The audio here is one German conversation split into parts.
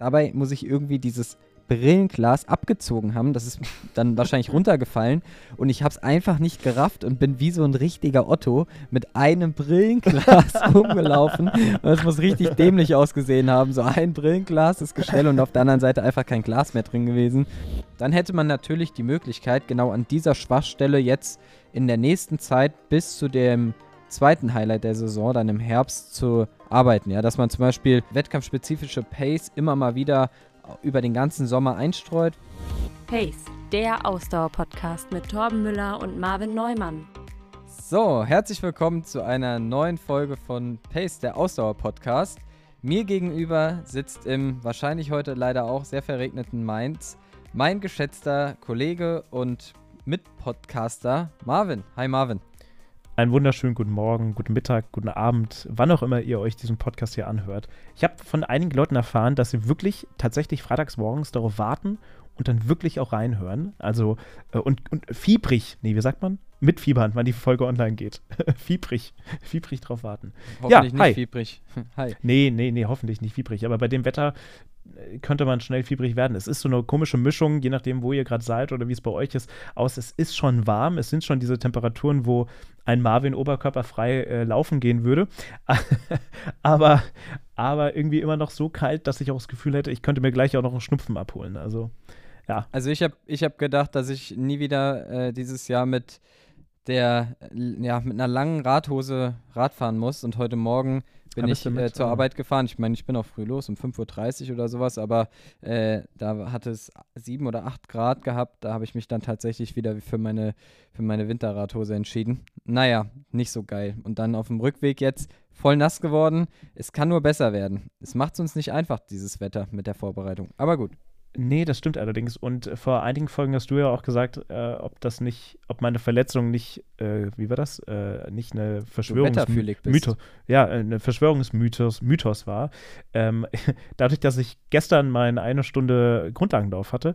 Dabei muss ich irgendwie dieses Brillenglas abgezogen haben. Das ist dann wahrscheinlich runtergefallen und ich habe es einfach nicht gerafft und bin wie so ein richtiger Otto mit einem Brillenglas rumgelaufen. Und das muss richtig dämlich ausgesehen haben. So ein Brillenglas ist Gestell und auf der anderen Seite einfach kein Glas mehr drin gewesen. Dann hätte man natürlich die Möglichkeit, genau an dieser Schwachstelle jetzt in der nächsten Zeit bis zu dem zweiten Highlight der Saison, dann im Herbst zu arbeiten. Ja, dass man zum Beispiel wettkampfspezifische Pace immer mal wieder über den ganzen Sommer einstreut. Pace, der Ausdauer-Podcast mit Torben Müller und Marvin Neumann. So, herzlich willkommen zu einer neuen Folge von Pace, der Ausdauer-Podcast. Mir gegenüber sitzt im wahrscheinlich heute leider auch sehr verregneten Mainz mein geschätzter Kollege und Mitpodcaster Marvin. Hi Marvin. Einen wunderschönen guten Morgen, guten Mittag, guten Abend, wann auch immer ihr euch diesen Podcast hier anhört. Ich habe von einigen Leuten erfahren, dass sie wirklich tatsächlich freitags morgens darauf warten und dann wirklich auch reinhören. Also, äh, und, und fiebrig, nee, wie sagt man? Mitfiebern, wann die Folge online geht. fiebrig, fiebrig drauf warten. Hoffentlich ja, nicht hi. fiebrig. hi. Nee, nee, nee, hoffentlich nicht fiebrig. Aber bei dem Wetter könnte man schnell fiebrig werden. Es ist so eine komische Mischung, je nachdem, wo ihr gerade seid oder wie es bei euch ist, aus. Es ist schon warm, es sind schon diese Temperaturen, wo ein Marvin oberkörperfrei äh, laufen gehen würde. aber, aber irgendwie immer noch so kalt, dass ich auch das Gefühl hätte, ich könnte mir gleich auch noch einen Schnupfen abholen. Also, ja. Also, ich habe ich hab gedacht, dass ich nie wieder äh, dieses Jahr mit der, ja, mit einer langen Radhose Radfahren muss und heute Morgen bin ich äh, zur Arbeit gefahren. Ich meine, ich bin auch früh los, um 5.30 Uhr oder sowas, aber äh, da hat es 7 oder 8 Grad gehabt. Da habe ich mich dann tatsächlich wieder für meine, für meine Winterradhose entschieden. Naja, nicht so geil. Und dann auf dem Rückweg jetzt voll nass geworden. Es kann nur besser werden. Es macht es uns nicht einfach, dieses Wetter mit der Vorbereitung. Aber gut. Nee, das stimmt allerdings. Und vor einigen Folgen hast du ja auch gesagt, äh, ob das nicht, ob meine Verletzung nicht, äh, wie war das, äh, nicht eine Verschwörungsmythos, ja, eine Verschwörungsmythos Mythos war. Ähm, dadurch, dass ich gestern meine eine Stunde Grundlagenlauf hatte,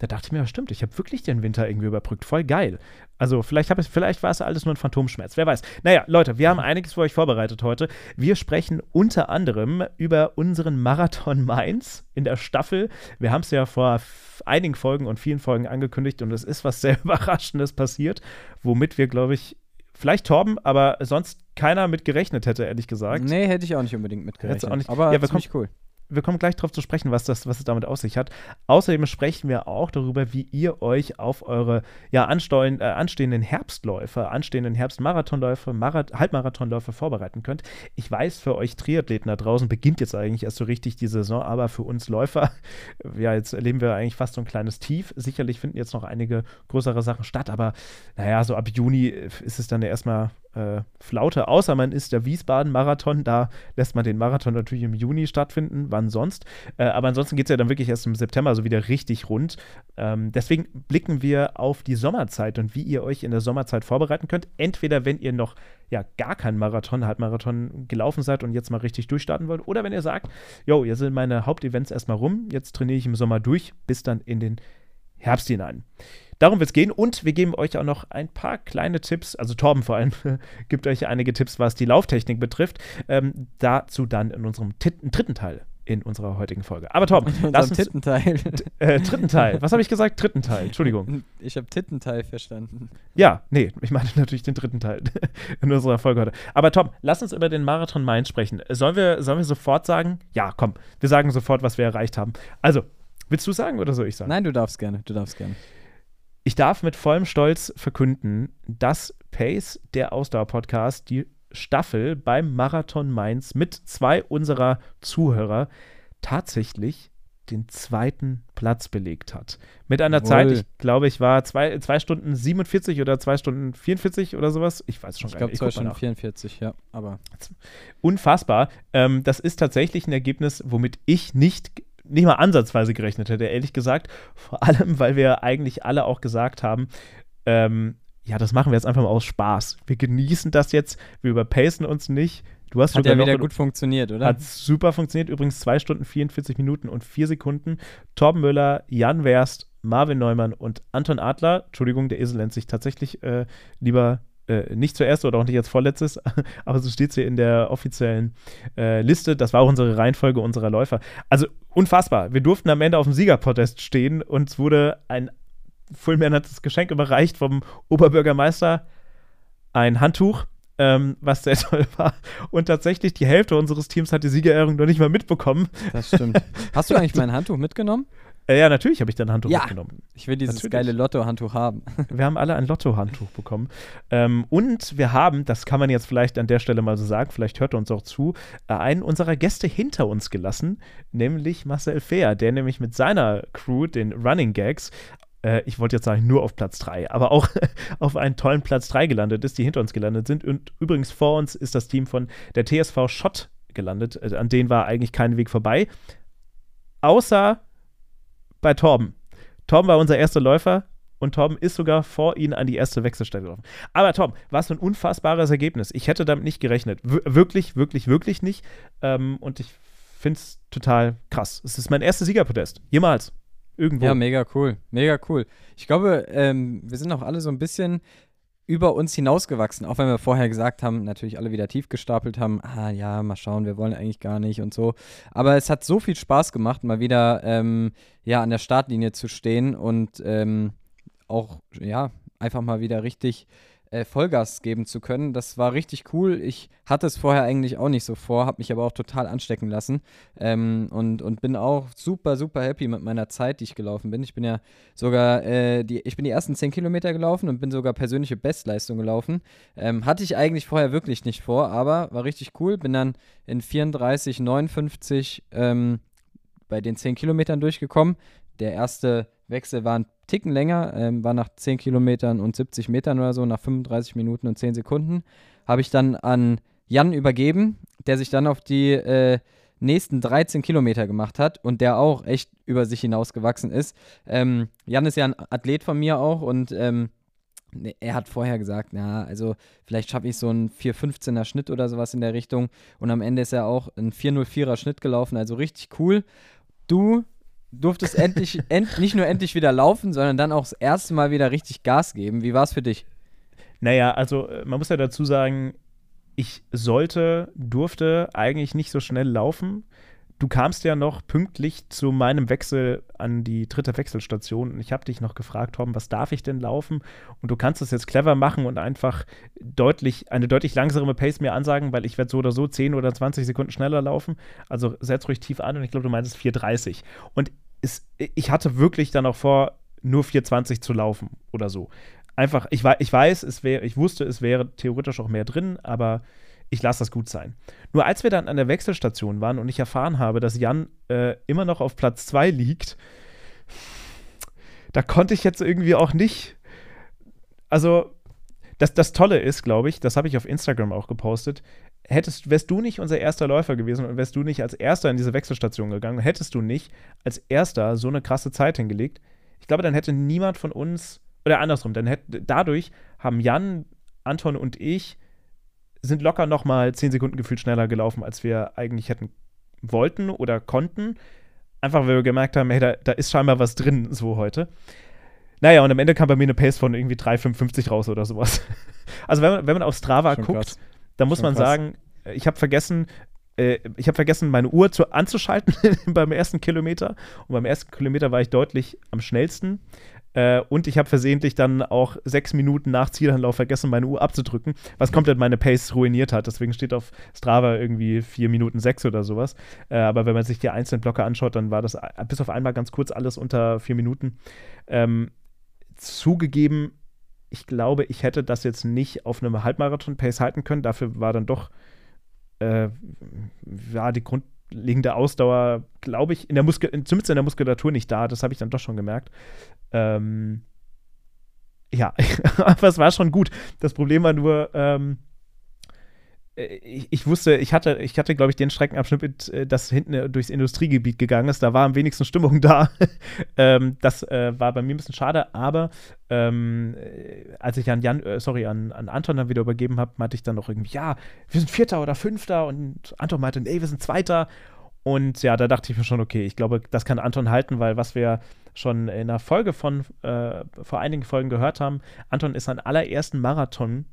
da dachte ich mir, stimmt, ich habe wirklich den Winter irgendwie überbrückt. Voll geil. Also vielleicht, ich, vielleicht war es alles nur ein Phantomschmerz. Wer weiß. Naja, Leute, wir haben einiges für euch vorbereitet heute. Wir sprechen unter anderem über unseren Marathon Mainz in der Staffel. Wir haben es ja vor einigen Folgen und vielen Folgen angekündigt und es ist was sehr Überraschendes passiert, womit wir, glaube ich, Vielleicht Torben, aber sonst keiner mit gerechnet hätte, ehrlich gesagt. Nee, hätte ich auch nicht unbedingt mit gerechnet. Auch nicht. Aber ja, ziemlich cool wir kommen gleich darauf zu sprechen, was, das, was es damit aus sich hat. Außerdem sprechen wir auch darüber, wie ihr euch auf eure ja, anstehenden, äh, anstehenden Herbstläufe, anstehenden Herbstmarathonläufe, Marath Halbmarathonläufe vorbereiten könnt. Ich weiß, für euch Triathleten da draußen beginnt jetzt eigentlich erst so richtig die Saison, aber für uns Läufer, ja, jetzt erleben wir eigentlich fast so ein kleines Tief. Sicherlich finden jetzt noch einige größere Sachen statt, aber naja, so ab Juni ist es dann ja erstmal äh, Flaute, außer man ist der Wiesbaden-Marathon. Da lässt man den Marathon natürlich im Juni stattfinden, wann sonst. Äh, aber ansonsten geht es ja dann wirklich erst im September so wieder richtig rund. Ähm, deswegen blicken wir auf die Sommerzeit und wie ihr euch in der Sommerzeit vorbereiten könnt. Entweder wenn ihr noch ja gar keinen Marathon, Halbmarathon gelaufen seid und jetzt mal richtig durchstarten wollt, oder wenn ihr sagt, yo, jetzt sind meine Hauptevents erstmal rum, jetzt trainiere ich im Sommer durch, bis dann in den Herbst hinein. Darum wird es gehen und wir geben euch auch noch ein paar kleine Tipps, also Torben vor allem gibt euch einige Tipps, was die Lauftechnik betrifft. Ähm, dazu dann in unserem dritten Teil in unserer heutigen Folge. Aber Torben, lass uns dritten Teil. Äh, dritten Teil. Was habe ich gesagt? Dritten Teil. Entschuldigung. Ich habe Tittenteil verstanden. Ja, nee, ich meine natürlich den dritten Teil in unserer Folge heute. Aber Tom, lass uns über den Marathon Mainz sprechen. Sollen wir, sollen wir sofort sagen? Ja, komm, wir sagen sofort, was wir erreicht haben. Also, willst du sagen oder soll ich sagen? Nein, du darfst gerne. Du darfst gerne. Ich darf mit vollem Stolz verkünden, dass Pace, der Ausdauer-Podcast, die Staffel beim Marathon Mainz mit zwei unserer Zuhörer tatsächlich den zweiten Platz belegt hat. Mit einer Jawohl. Zeit, ich glaube, ich war zwei, zwei Stunden 47 oder zwei Stunden 44 oder sowas. Ich weiß schon ich gar nicht. Ich glaube, zwei Stunden 44, ja, aber. Unfassbar. Ähm, das ist tatsächlich ein Ergebnis, womit ich nicht nicht mal ansatzweise gerechnet hätte, ehrlich gesagt. Vor allem, weil wir eigentlich alle auch gesagt haben, ähm, ja, das machen wir jetzt einfach mal aus Spaß. Wir genießen das jetzt, wir überpacen uns nicht. Du hast hat ja wieder gut funktioniert, oder? Hat super funktioniert. Übrigens 2 Stunden 44 Minuten und 4 Sekunden. Torben Müller, Jan Werst, Marvin Neumann und Anton Adler. Entschuldigung, der Esel nennt sich tatsächlich äh, lieber äh, nicht zuerst oder auch nicht als vorletztes, aber so steht sie in der offiziellen äh, Liste. Das war auch unsere Reihenfolge unserer Läufer. Also unfassbar. Wir durften am Ende auf dem Siegerprotest stehen und es wurde ein fulminantes Geschenk überreicht vom Oberbürgermeister. Ein Handtuch, ähm, was sehr toll war. Und tatsächlich die Hälfte unseres Teams hat die Siegerehrung noch nicht mal mitbekommen. Das stimmt. Hast du eigentlich mein Handtuch mitgenommen? Äh, ja, natürlich habe ich dein Handtuch Ja. mitgenommen. Ich will dieses Natürlich. geile Lotto-Handtuch haben. Wir haben alle ein Lotto-Handtuch bekommen. Ähm, und wir haben, das kann man jetzt vielleicht an der Stelle mal so sagen, vielleicht hört er uns auch zu, äh, einen unserer Gäste hinter uns gelassen, nämlich Marcel Fehr, der nämlich mit seiner Crew, den Running Gags, äh, ich wollte jetzt sagen, nur auf Platz 3, aber auch auf einen tollen Platz 3 gelandet ist, die hinter uns gelandet sind. Und übrigens vor uns ist das Team von der TSV Schott gelandet. Äh, an denen war eigentlich kein Weg vorbei. Außer bei Torben. Torben war unser erster Läufer und Torben ist sogar vor ihnen an die erste Wechselstelle gelaufen. Aber Torben, was für ein unfassbares Ergebnis. Ich hätte damit nicht gerechnet. W wirklich, wirklich, wirklich nicht. Ähm, und ich finde es total krass. Es ist mein erster Siegerpodest. Jemals. Irgendwo. Ja, mega cool. Mega cool. Ich glaube, ähm, wir sind auch alle so ein bisschen über uns hinausgewachsen, auch wenn wir vorher gesagt haben, natürlich alle wieder tief gestapelt haben, ah ja, mal schauen, wir wollen eigentlich gar nicht und so. Aber es hat so viel Spaß gemacht, mal wieder ähm, ja, an der Startlinie zu stehen und ähm, auch, ja, einfach mal wieder richtig äh, Vollgas geben zu können. Das war richtig cool. Ich hatte es vorher eigentlich auch nicht so vor, habe mich aber auch total anstecken lassen ähm, und, und bin auch super, super happy mit meiner Zeit, die ich gelaufen bin. Ich bin ja sogar, äh, die, ich bin die ersten 10 Kilometer gelaufen und bin sogar persönliche Bestleistung gelaufen. Ähm, hatte ich eigentlich vorher wirklich nicht vor, aber war richtig cool. Bin dann in 34, 59 ähm, bei den 10 Kilometern durchgekommen. Der erste Wechsel war ein Ticken länger, ähm, war nach 10 Kilometern und 70 Metern oder so, nach 35 Minuten und 10 Sekunden. Habe ich dann an Jan übergeben, der sich dann auf die äh, nächsten 13 Kilometer gemacht hat und der auch echt über sich hinausgewachsen ist. Ähm, Jan ist ja ein Athlet von mir auch und ähm, ne, er hat vorher gesagt, na, also vielleicht schaffe ich so einen 4,15er Schnitt oder sowas in der Richtung. Und am Ende ist er auch ein 4,04er Schnitt gelaufen, also richtig cool. Du durftest endlich, end, nicht nur endlich wieder laufen, sondern dann auch das erste Mal wieder richtig Gas geben. Wie war es für dich? Naja, also äh, man muss ja dazu sagen, ich sollte, durfte eigentlich nicht so schnell laufen. Du kamst ja noch pünktlich zu meinem Wechsel an die dritte Wechselstation und ich habe dich noch gefragt, Tom, was darf ich denn laufen? Und du kannst es jetzt clever machen und einfach deutlich, eine deutlich langsamere Pace mir ansagen, weil ich werde so oder so 10 oder 20 Sekunden schneller laufen. Also setz ruhig tief an und ich glaube, du meintest 4,30. Und es, ich hatte wirklich dann auch vor, nur 4,20 zu laufen oder so. Einfach, ich, ich weiß, es wäre, ich wusste, es wäre theoretisch auch mehr drin, aber ich lasse das gut sein. Nur als wir dann an der Wechselstation waren und ich erfahren habe, dass Jan äh, immer noch auf Platz 2 liegt, da konnte ich jetzt irgendwie auch nicht. Also, das, das Tolle ist, glaube ich, das habe ich auf Instagram auch gepostet. Hättest, wärst du nicht unser erster Läufer gewesen und wärst du nicht als erster in diese Wechselstation gegangen, hättest du nicht als erster so eine krasse Zeit hingelegt, ich glaube, dann hätte niemand von uns, oder andersrum, dann hätte, dadurch haben Jan, Anton und ich sind locker nochmal 10 Sekunden gefühlt schneller gelaufen, als wir eigentlich hätten wollten oder konnten. Einfach, weil wir gemerkt haben, hey, da, da ist scheinbar was drin, so heute. Naja, und am Ende kam bei mir eine Pace von irgendwie 3,55 raus oder sowas. Also, wenn man, wenn man auf Strava Schon guckt, krass. Dann muss Schon man krass. sagen, ich habe vergessen, äh, ich habe vergessen, meine Uhr zu, anzuschalten beim ersten Kilometer. Und beim ersten Kilometer war ich deutlich am schnellsten. Äh, und ich habe versehentlich dann auch sechs Minuten nach Zielanlauf vergessen, meine Uhr abzudrücken, was komplett meine Pace ruiniert hat. Deswegen steht auf Strava irgendwie vier Minuten sechs oder sowas. Äh, aber wenn man sich die einzelnen Blöcke anschaut, dann war das bis auf einmal ganz kurz alles unter vier Minuten. Ähm, zugegeben, ich glaube, ich hätte das jetzt nicht auf einem Halbmarathon-Pace halten können. Dafür war dann doch äh, ja, die grundlegende Ausdauer, glaube ich, in der Muskel zumindest in der Muskulatur nicht da. Das habe ich dann doch schon gemerkt. Ähm, ja, aber es war schon gut. Das Problem war nur, ähm, äh, ich, ich wusste, ich hatte, ich hatte, glaube ich, den Streckenabschnitt, äh, das hinten äh, durchs Industriegebiet gegangen ist. Da war am wenigsten Stimmung da. ähm, das äh, war bei mir ein bisschen schade, aber ähm, äh, als ich an Jan, äh, sorry, an, an Anton dann wieder übergeben habe, meinte ich dann noch irgendwie, ja, wir sind Vierter oder Fünfter und Anton meinte, nee, wir sind Zweiter. Und ja, da dachte ich mir schon, okay, ich glaube, das kann Anton halten, weil was wir schon in einer Folge von, äh, vor einigen Folgen gehört haben, Anton ist seinen allerersten Marathon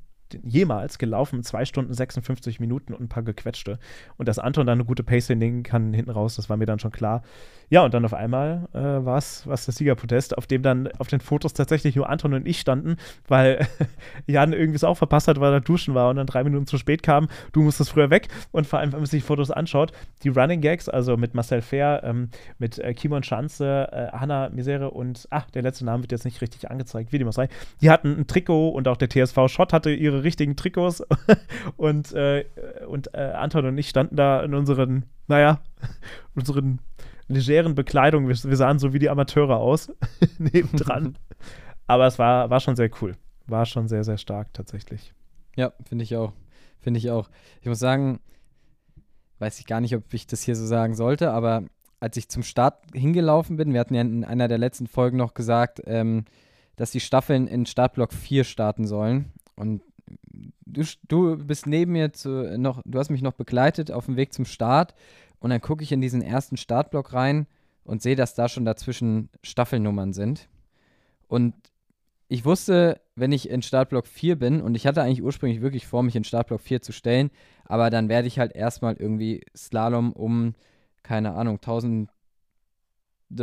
jemals gelaufen, zwei Stunden 56 Minuten und ein paar gequetschte. Und dass Anton dann eine gute Pace hinlegen kann hinten raus, das war mir dann schon klar. Ja, und dann auf einmal äh, war es das Siegerprotest, auf dem dann auf den Fotos tatsächlich nur Anton und ich standen, weil Jan irgendwie es auch verpasst hat, weil er duschen war und dann drei Minuten zu spät kam. Du musstest früher weg. Und vor allem, wenn man sich Fotos anschaut, die Running Gags, also mit Marcel Fair, ähm, mit äh, Kimon Schanze, äh, Hanna Misere und, ach, der letzte Name wird jetzt nicht richtig angezeigt, wie dem auch sei. Die hatten ein Trikot und auch der TSV Schott hatte ihre richtigen Trikots und, äh, und äh, Anton und ich standen da in unseren, naja, unseren legeren Bekleidung. Wir, wir sahen so wie die Amateure aus, nebendran. Aber es war, war schon sehr cool. War schon sehr, sehr stark tatsächlich. Ja, finde ich auch. Finde ich auch. Ich muss sagen, weiß ich gar nicht, ob ich das hier so sagen sollte, aber als ich zum Start hingelaufen bin, wir hatten ja in einer der letzten Folgen noch gesagt, ähm, dass die Staffeln in Startblock 4 starten sollen. Und du, du bist neben mir zu, noch, du hast mich noch begleitet auf dem Weg zum Start und dann gucke ich in diesen ersten Startblock rein und sehe, dass da schon dazwischen Staffelnummern sind. Und ich wusste, wenn ich in Startblock 4 bin, und ich hatte eigentlich ursprünglich wirklich vor, mich in Startblock 4 zu stellen, aber dann werde ich halt erstmal irgendwie Slalom um, keine Ahnung, tausende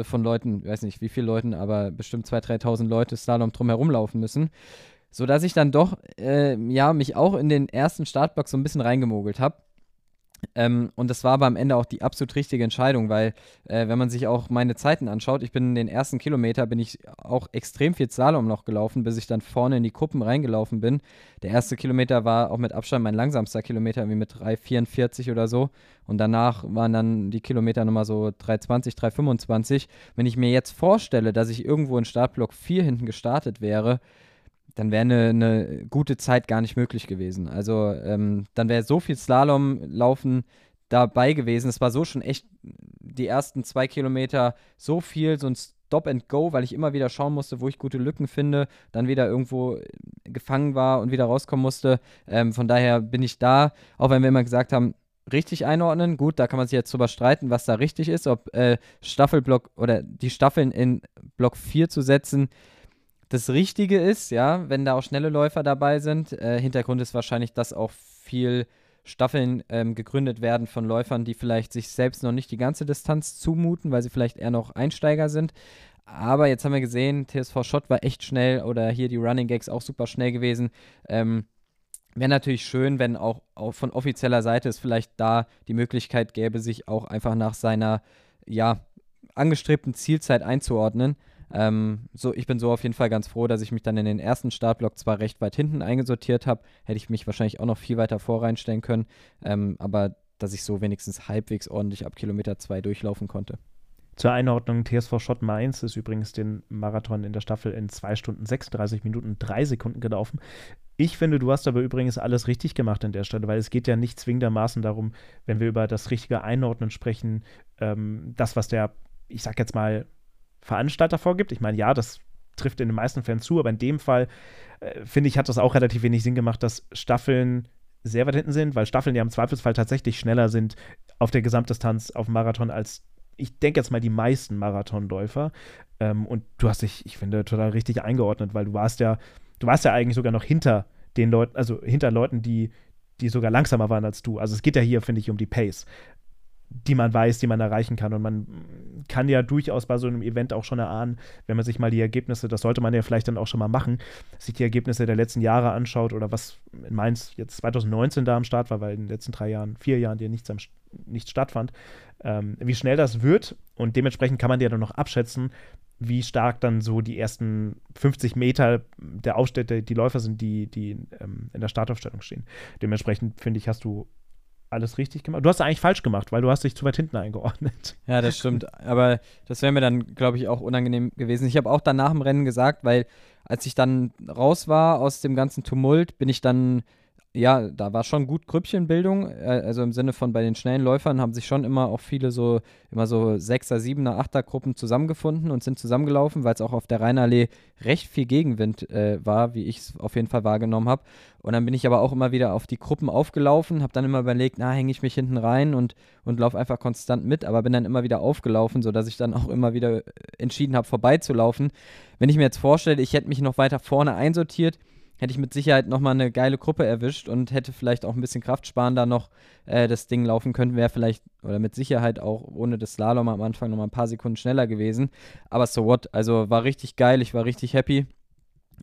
von Leuten, weiß nicht wie viele Leuten, aber bestimmt 2.000, 3.000 Leute Slalom drumherum laufen müssen. Sodass ich dann doch, äh, ja, mich auch in den ersten Startblock so ein bisschen reingemogelt habe. Ähm, und das war aber am Ende auch die absolut richtige Entscheidung, weil äh, wenn man sich auch meine Zeiten anschaut, ich bin in den ersten Kilometer, bin ich auch extrem viel Slalom noch gelaufen, bis ich dann vorne in die Gruppen reingelaufen bin. Der erste Kilometer war auch mit Abstand mein langsamster Kilometer, irgendwie mit 3,44 oder so. Und danach waren dann die Kilometer nochmal so 3,20, 3,25. Wenn ich mir jetzt vorstelle, dass ich irgendwo in Startblock 4 hinten gestartet wäre, dann wäre eine, eine, gute Zeit gar nicht möglich gewesen. Also ähm, dann wäre so viel Slalomlaufen dabei gewesen. Es war so schon echt die ersten zwei Kilometer so viel, so ein Stop and Go, weil ich immer wieder schauen musste, wo ich gute Lücken finde, dann wieder irgendwo gefangen war und wieder rauskommen musste. Ähm, von daher bin ich da, auch wenn wir immer gesagt haben, richtig einordnen. Gut, da kann man sich jetzt drüber streiten, was da richtig ist, ob äh, Staffelblock oder die Staffeln in Block 4 zu setzen das Richtige ist, ja, wenn da auch schnelle Läufer dabei sind. Äh, Hintergrund ist wahrscheinlich, dass auch viel Staffeln ähm, gegründet werden von Läufern, die vielleicht sich selbst noch nicht die ganze Distanz zumuten, weil sie vielleicht eher noch Einsteiger sind. Aber jetzt haben wir gesehen, TSV Schott war echt schnell oder hier die Running Gags auch super schnell gewesen. Ähm, Wäre natürlich schön, wenn auch, auch, von offizieller Seite es vielleicht da die Möglichkeit gäbe, sich auch einfach nach seiner ja, angestrebten Zielzeit einzuordnen. Ähm, so, ich bin so auf jeden Fall ganz froh, dass ich mich dann in den ersten Startblock zwar recht weit hinten eingesortiert habe, hätte ich mich wahrscheinlich auch noch viel weiter vorreinstellen können, ähm, aber dass ich so wenigstens halbwegs ordentlich ab Kilometer 2 durchlaufen konnte. Zur Einordnung, TSV Schott Mainz ist übrigens den Marathon in der Staffel in 2 Stunden 36 Minuten 3 Sekunden gelaufen. Ich finde, du hast aber übrigens alles richtig gemacht an der Stelle, weil es geht ja nicht zwingendermaßen darum, wenn wir über das richtige Einordnen sprechen, ähm, das, was der, ich sag jetzt mal, Veranstalter vorgibt. Ich meine, ja, das trifft in den meisten Fällen zu, aber in dem Fall, äh, finde ich, hat das auch relativ wenig Sinn gemacht, dass Staffeln sehr weit hinten sind, weil Staffeln ja im Zweifelsfall tatsächlich schneller sind auf der Gesamtdistanz auf Marathon als, ich denke jetzt mal, die meisten Marathonläufer. Ähm, und du hast dich, ich finde, total richtig eingeordnet, weil du warst ja, du warst ja eigentlich sogar noch hinter den Leuten, also hinter Leuten, die, die sogar langsamer waren als du. Also es geht ja hier, finde ich, um die Pace die man weiß, die man erreichen kann. Und man kann ja durchaus bei so einem Event auch schon erahnen, wenn man sich mal die Ergebnisse, das sollte man ja vielleicht dann auch schon mal machen, sich die Ergebnisse der letzten Jahre anschaut oder was in Mainz jetzt 2019 da am Start war, weil in den letzten drei Jahren, vier Jahren dir nichts, nichts stattfand, ähm, wie schnell das wird und dementsprechend kann man ja dann noch abschätzen, wie stark dann so die ersten 50 Meter der Aufstädte, die Läufer sind, die, die ähm, in der Startaufstellung stehen. Dementsprechend, finde ich, hast du alles richtig gemacht. Du hast eigentlich falsch gemacht, weil du hast dich zu weit hinten eingeordnet. Ja, das stimmt. Aber das wäre mir dann, glaube ich, auch unangenehm gewesen. Ich habe auch dann nach dem Rennen gesagt, weil als ich dann raus war aus dem ganzen Tumult, bin ich dann ja, da war schon gut Grüppchenbildung. Äh, also im Sinne von bei den schnellen Läufern haben sich schon immer auch viele so, immer so Sechser, Siebener, Achter Gruppen zusammengefunden und sind zusammengelaufen, weil es auch auf der Rheinallee recht viel Gegenwind äh, war, wie ich es auf jeden Fall wahrgenommen habe. Und dann bin ich aber auch immer wieder auf die Gruppen aufgelaufen, habe dann immer überlegt, na, hänge ich mich hinten rein und, und laufe einfach konstant mit, aber bin dann immer wieder aufgelaufen, sodass ich dann auch immer wieder entschieden habe, vorbeizulaufen. Wenn ich mir jetzt vorstelle, ich hätte mich noch weiter vorne einsortiert, hätte ich mit Sicherheit nochmal eine geile Gruppe erwischt und hätte vielleicht auch ein bisschen kraftsparender noch äh, das Ding laufen können, wäre vielleicht oder mit Sicherheit auch ohne das Slalom am Anfang nochmal ein paar Sekunden schneller gewesen. Aber so what, also war richtig geil, ich war richtig happy.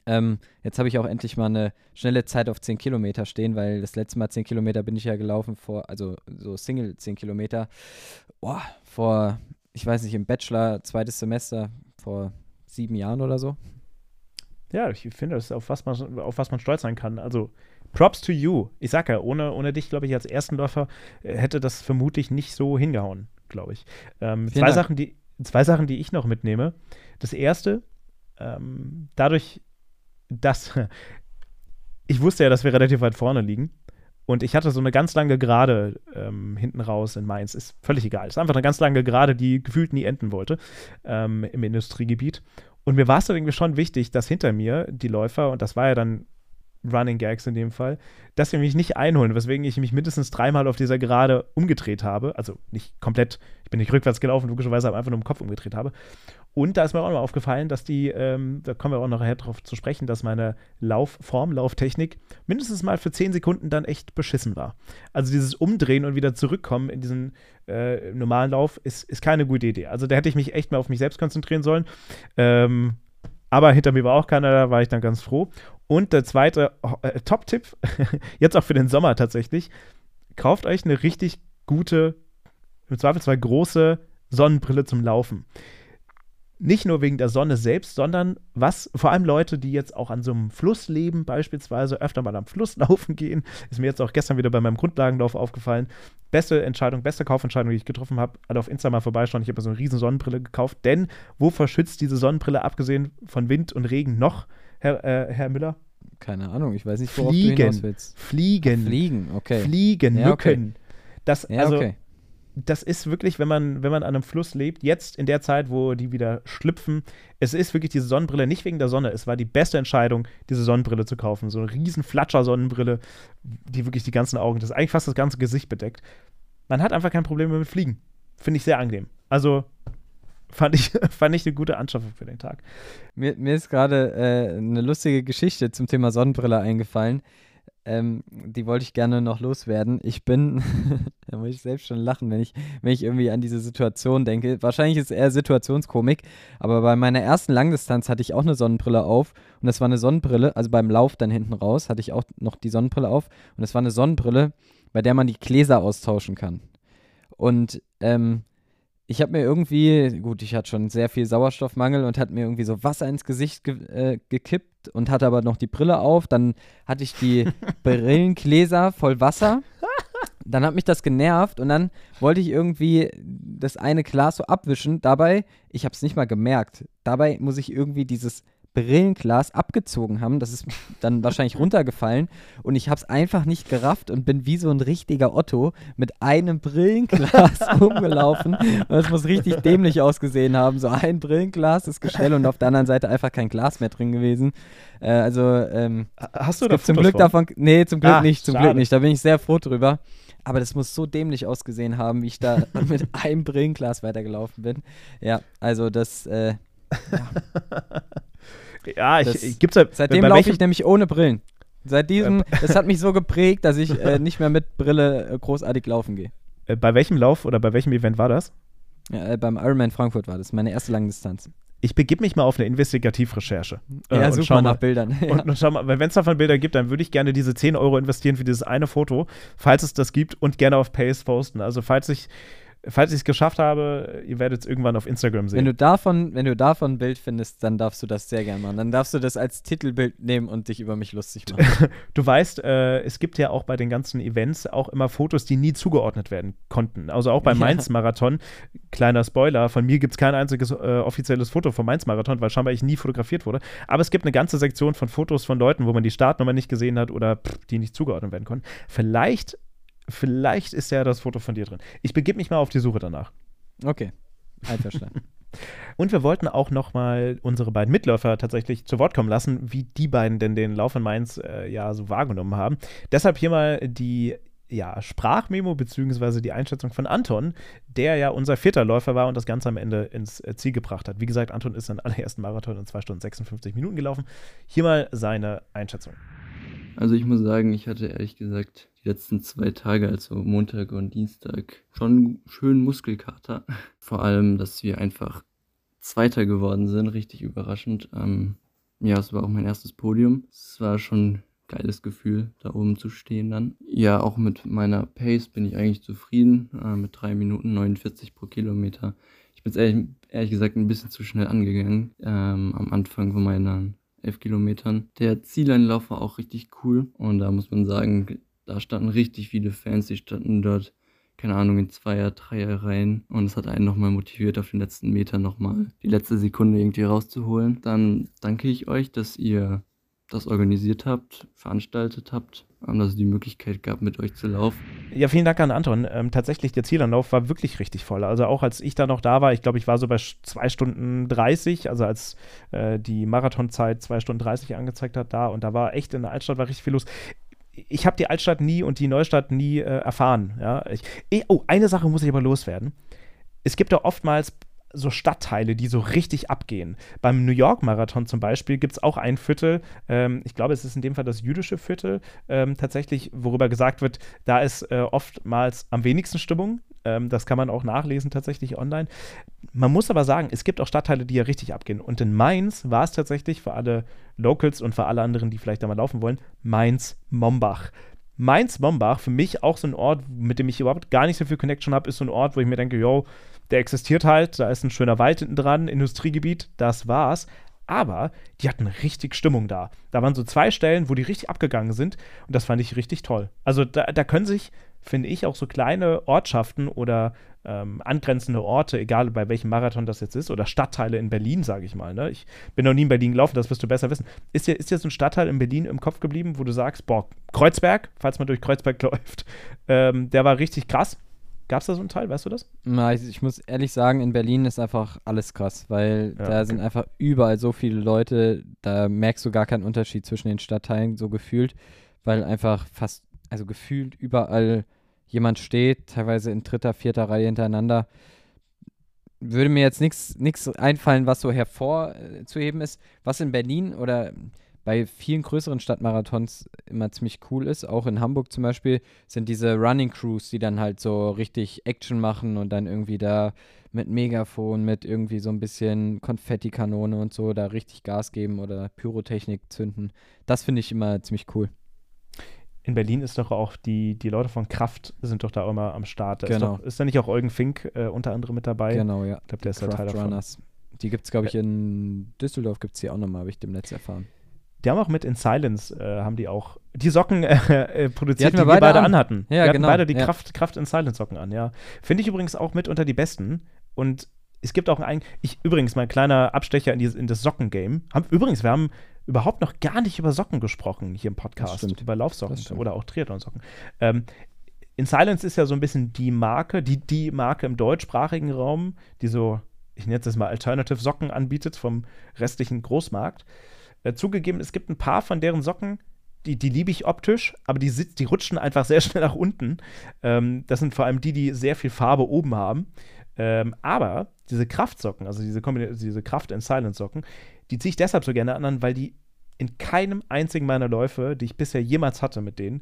Ähm, jetzt habe ich auch endlich mal eine schnelle Zeit auf 10 Kilometer stehen, weil das letzte Mal 10 Kilometer bin ich ja gelaufen vor, also so Single 10 Kilometer, boah, vor, ich weiß nicht, im Bachelor, zweites Semester, vor sieben Jahren oder so. Ja, ich finde, das ist auf was man, auf was man stolz sein kann. Also Props to you. Ich sag ja, ohne, ohne dich, glaube ich, als ersten Läufer äh, hätte das vermutlich nicht so hingehauen, glaube ich. Ähm, zwei, Sachen, die, zwei Sachen, die ich noch mitnehme. Das erste, ähm, dadurch, dass ich wusste ja, dass wir relativ weit vorne liegen. Und ich hatte so eine ganz lange Gerade ähm, hinten raus in Mainz. Ist völlig egal. Ist einfach eine ganz lange Gerade, die gefühlt nie enden wollte ähm, im Industriegebiet. Und mir war es dann irgendwie schon wichtig, dass hinter mir die Läufer, und das war ja dann Running Gags in dem Fall, dass sie mich nicht einholen, weswegen ich mich mindestens dreimal auf dieser Gerade umgedreht habe. Also nicht komplett, ich bin nicht rückwärts gelaufen, logischerweise, aber einfach nur im Kopf umgedreht habe. Und da ist mir auch noch aufgefallen, dass die, ähm, da kommen wir auch noch drauf zu sprechen, dass meine Laufform, Lauftechnik mindestens mal für 10 Sekunden dann echt beschissen war. Also dieses Umdrehen und wieder zurückkommen in diesen äh, normalen Lauf ist, ist keine gute Idee. Also da hätte ich mich echt mehr auf mich selbst konzentrieren sollen. Ähm, aber hinter mir war auch keiner, da war ich dann ganz froh. Und der zweite äh, Top-Tipp, jetzt auch für den Sommer tatsächlich, kauft euch eine richtig gute, im Zweifelsfall große Sonnenbrille zum Laufen nicht nur wegen der Sonne selbst, sondern was vor allem Leute, die jetzt auch an so einem Fluss leben, beispielsweise öfter mal am Fluss laufen gehen, ist mir jetzt auch gestern wieder bei meinem Grundlagenlauf aufgefallen. Beste Entscheidung, beste Kaufentscheidung, die ich getroffen habe. Alle auf Insta mal vorbeischauen. Ich habe so eine riesen Sonnenbrille gekauft. Denn wovor schützt diese Sonnenbrille, abgesehen von Wind und Regen, noch, Herr, äh, Herr Müller? Keine Ahnung, ich weiß nicht, worauf Fliegen, du hinaus willst. Fliegen. Fliegen, okay. Fliegen, Ja, okay. Mücken. Das, Ja, also, okay. das ist wirklich, wenn man, wenn man an einem Fluss lebt, jetzt in der Zeit, wo die wieder schlüpfen, es ist wirklich diese Sonnenbrille, nicht wegen der Sonne, es war die beste Entscheidung, diese Sonnenbrille zu kaufen. So eine riesen Flatscher-Sonnenbrille, die wirklich die ganzen Augen, das ist eigentlich fast das ganze Gesicht bedeckt. Man hat einfach kein Problem mehr mit Fliegen. Finde ich sehr angenehm. Also fand ich, fand ich eine gute Anschaffung für den Tag. Mir, mir ist gerade äh, eine lustige Geschichte zum Thema Sonnenbrille eingefallen. Ähm, die wollte ich gerne noch loswerden. Ich bin, da muss ich selbst schon lachen, wenn ich, wenn ich irgendwie an diese Situation denke. Wahrscheinlich ist es eher Situationskomik, aber bei meiner ersten Langdistanz hatte ich auch eine Sonnenbrille auf und das war eine Sonnenbrille, also beim Lauf dann hinten raus hatte ich auch noch die Sonnenbrille auf und es war eine Sonnenbrille, bei der man die Gläser austauschen kann. Und ähm, ich habe mir irgendwie, gut, ich hatte schon sehr viel Sauerstoffmangel und hatte mir irgendwie so Wasser ins Gesicht ge äh, gekippt und hatte aber noch die Brille auf. Dann hatte ich die Brillengläser voll Wasser. Dann hat mich das genervt und dann wollte ich irgendwie das eine Glas so abwischen. Dabei, ich habe es nicht mal gemerkt. Dabei muss ich irgendwie dieses Brillenglas abgezogen haben. Das ist dann wahrscheinlich runtergefallen und ich habe es einfach nicht gerafft und bin wie so ein richtiger Otto mit einem Brillenglas rumgelaufen. Und das muss richtig dämlich ausgesehen haben. So ein Brillenglas ist Gestell und auf der anderen Seite einfach kein Glas mehr drin gewesen. Äh, also ähm, Hast du da zum Glück von? davon, nee, zum Glück Ah, nicht, zum schade. Glück nicht. Da bin ich sehr froh drüber. Aber das muss so dämlich ausgesehen haben, wie ich da mit einem Brillenglas weitergelaufen bin. Ja, also das, äh, Ja, ich, Das- ich gibt's ja, seitdem laufe ich nämlich ohne Brillen. Seit diesem, das hat mich so geprägt, dass ich äh, nicht mehr mit Brille äh, großartig laufen gehe. äh, bei welchem Lauf oder bei welchem Event war das? Ja, äh, beim Ironman Frankfurt war das, meine erste Langdistanz. Ich begib mich mal auf eine Investigativrecherche. äh, ja, such mal nach Bildern. ja. Und, und schau mal, wenn es davon Bilder gibt, dann würde ich gerne diese 10 Euro investieren für dieses eine Foto, falls es das gibt, und gerne auf Pace posten. Also falls ich falls ich es geschafft habe, ihr werdet es irgendwann auf Instagram Wenn sehen. du davon, wenn du davon ein Bild findest, dann darfst du das sehr gerne machen. Dann darfst du das als Titelbild nehmen und dich über mich lustig machen. Du weißt, äh, es gibt ja auch bei den ganzen Events auch immer Fotos, die nie zugeordnet werden konnten. Also auch beim Ja. Mainz-Marathon, kleiner Spoiler, von mir gibt es kein einziges äh, offizielles Foto vom Mainz-Marathon, weil scheinbar ich nie fotografiert wurde. Aber es gibt eine ganze Sektion von Fotos von Leuten, wo man die Startnummer nicht gesehen hat oder pff, die nicht zugeordnet werden konnten. Vielleicht, vielleicht ist ja das Foto von dir drin. Ich begebe mich mal auf die Suche danach. Okay, einverstanden. Und wir wollten auch noch mal unsere beiden Mitläufer tatsächlich zu Wort kommen lassen, wie die beiden denn den Lauf in Mainz äh, ja so wahrgenommen haben. Deshalb hier mal die ja, Sprachmemo beziehungsweise die Einschätzung von Anton, der ja unser vierter Läufer war und das Ganze am Ende ins äh, Ziel gebracht hat. Wie gesagt, Anton ist seinen allerersten Marathon in 2 Stunden 56 Minuten gelaufen. Hier mal seine Einschätzung. Also ich muss sagen, ich hatte ehrlich gesagt die letzten zwei Tage, also Montag und Dienstag, schon schön Muskelkater. Vor allem, dass wir einfach Zweiter geworden sind, richtig überraschend. Ähm, ja, es war auch mein erstes Podium. Es war schon geiles Gefühl, da oben zu stehen dann. Ja, auch mit meiner Pace bin ich eigentlich zufrieden, äh, mit 3 Minuten 49 pro Kilometer. Ich bin es ehrlich, ehrlich, gesagt ein bisschen zu schnell angegangen ähm, am Anfang von meinen 11 Kilometern. Der Zieleinlauf war auch richtig cool und da muss man sagen, da standen richtig viele Fans, die standen dort, keine Ahnung, in Zweier-, Dreier-Reihen und es hat einen nochmal motiviert, auf den letzten Metern nochmal die letzte Sekunde irgendwie rauszuholen. Dann danke ich euch, dass ihr das organisiert habt, veranstaltet habt, dass es die Möglichkeit gab, mit euch zu laufen. Ja, vielen Dank an Anton. Ähm, tatsächlich, der Zielanlauf war wirklich richtig voll. Also auch als ich da noch da war, ich glaube, ich war so bei 2 Stunden 30, also als äh, die Marathonzeit 2 Stunden 30 angezeigt hat da und da war echt in der Altstadt war richtig viel los ich habe die Altstadt nie und die Neustadt nie äh, erfahren. Ja? Ich, ich, oh, eine Sache muss ich aber loswerden. Es gibt ja oftmals so Stadtteile, die so richtig abgehen. Beim New York Marathon zum Beispiel gibt es auch ein Viertel, ähm, ich glaube, es ist in dem Fall das jüdische Viertel, ähm, tatsächlich, worüber gesagt wird, da ist äh, oftmals am wenigsten Stimmung. Ähm, das kann man auch nachlesen tatsächlich online. Man muss aber sagen, es gibt auch Stadtteile, die ja richtig abgehen. Und in Mainz war es tatsächlich für alle Locals und für alle anderen, die vielleicht da mal laufen wollen, Mainz-Mombach. Mainz-Mombach, für mich auch so ein Ort, mit dem ich überhaupt gar nicht so viel Connection habe, ist so ein Ort, wo ich mir denke, yo, der existiert halt, da ist ein schöner Wald hinten dran, Industriegebiet, das war's. Aber die hatten richtig Stimmung da. Da waren so zwei Stellen, wo die richtig abgegangen sind und das fand ich richtig toll. Also da, da können sich, finde ich, auch so kleine Ortschaften oder ähm, angrenzende Orte, egal bei welchem Marathon das jetzt ist, oder Stadtteile in Berlin, sage ich mal. Ne? Ich bin noch nie in Berlin gelaufen, das wirst du besser wissen. Ist dir, ist dir so ein Stadtteil in Berlin im Kopf geblieben, wo du sagst, boah, Kreuzberg, falls man durch Kreuzberg läuft, ähm, der war richtig krass. Gab es da so einen Teil, weißt du das? Na, ich, ich, muss ehrlich sagen, in Berlin ist einfach alles krass, weil ja, da okay. sind einfach überall so viele Leute, da merkst du gar keinen Unterschied zwischen den Stadtteilen so gefühlt, weil einfach fast, also gefühlt überall jemand steht, teilweise in dritter, vierter Reihe hintereinander. Würde mir jetzt nichts einfallen, was so hervorzuheben ist. Was in Berlin oder bei vielen größeren Stadtmarathons immer ziemlich cool ist. Auch in Hamburg zum Beispiel sind diese Running Crews, die dann halt so richtig Action machen und dann irgendwie da mit Megafon, mit irgendwie so ein bisschen Konfettikanone und so da richtig Gas geben oder Pyrotechnik zünden. Das finde ich immer ziemlich cool. In Berlin ist doch auch die, die Leute von Kraft sind doch da immer am Start. Da genau. Ist, doch, ist da nicht auch Eugen Fink äh, unter anderem mit dabei? Genau, ja. Ich glaube, der ist der Teil davon. Runners. Die gibt es, glaube ich, in Düsseldorf gibt es die auch nochmal, habe ich dem Netz erfahren. Die haben auch mit In Silence, äh, haben die auch die Socken äh, äh produziert, die, die wir beide, beide an. anhatten. Ja, wir genau. beide die ja. Kraft, Kraft In Silence Socken an, ja. Finde ich übrigens auch mit unter die besten. Und es gibt auch ein, ich, übrigens mal ein kleiner Abstecher in, die, in das Socken-Game. übrigens, wir haben überhaupt noch gar nicht über Socken gesprochen hier im Podcast. Über Laufsocken oder auch Triathlon-Socken. Ähm, in Silence ist ja so ein bisschen die Marke, die, die Marke im deutschsprachigen Raum, die so, ich nenne es jetzt mal Alternative Socken anbietet vom restlichen Großmarkt. Äh, zugegeben, es gibt ein paar von deren Socken, die, die liebe ich optisch, aber die, die rutschen einfach sehr schnell nach unten. Ähm, das sind vor allem die, die sehr viel Farbe oben haben. Ähm, aber diese Kraftsocken, also diese, diese Kraft in Silent Socken, die ziehe ich deshalb so gerne an, weil die in keinem einzigen meiner Läufe, die ich bisher jemals hatte mit denen,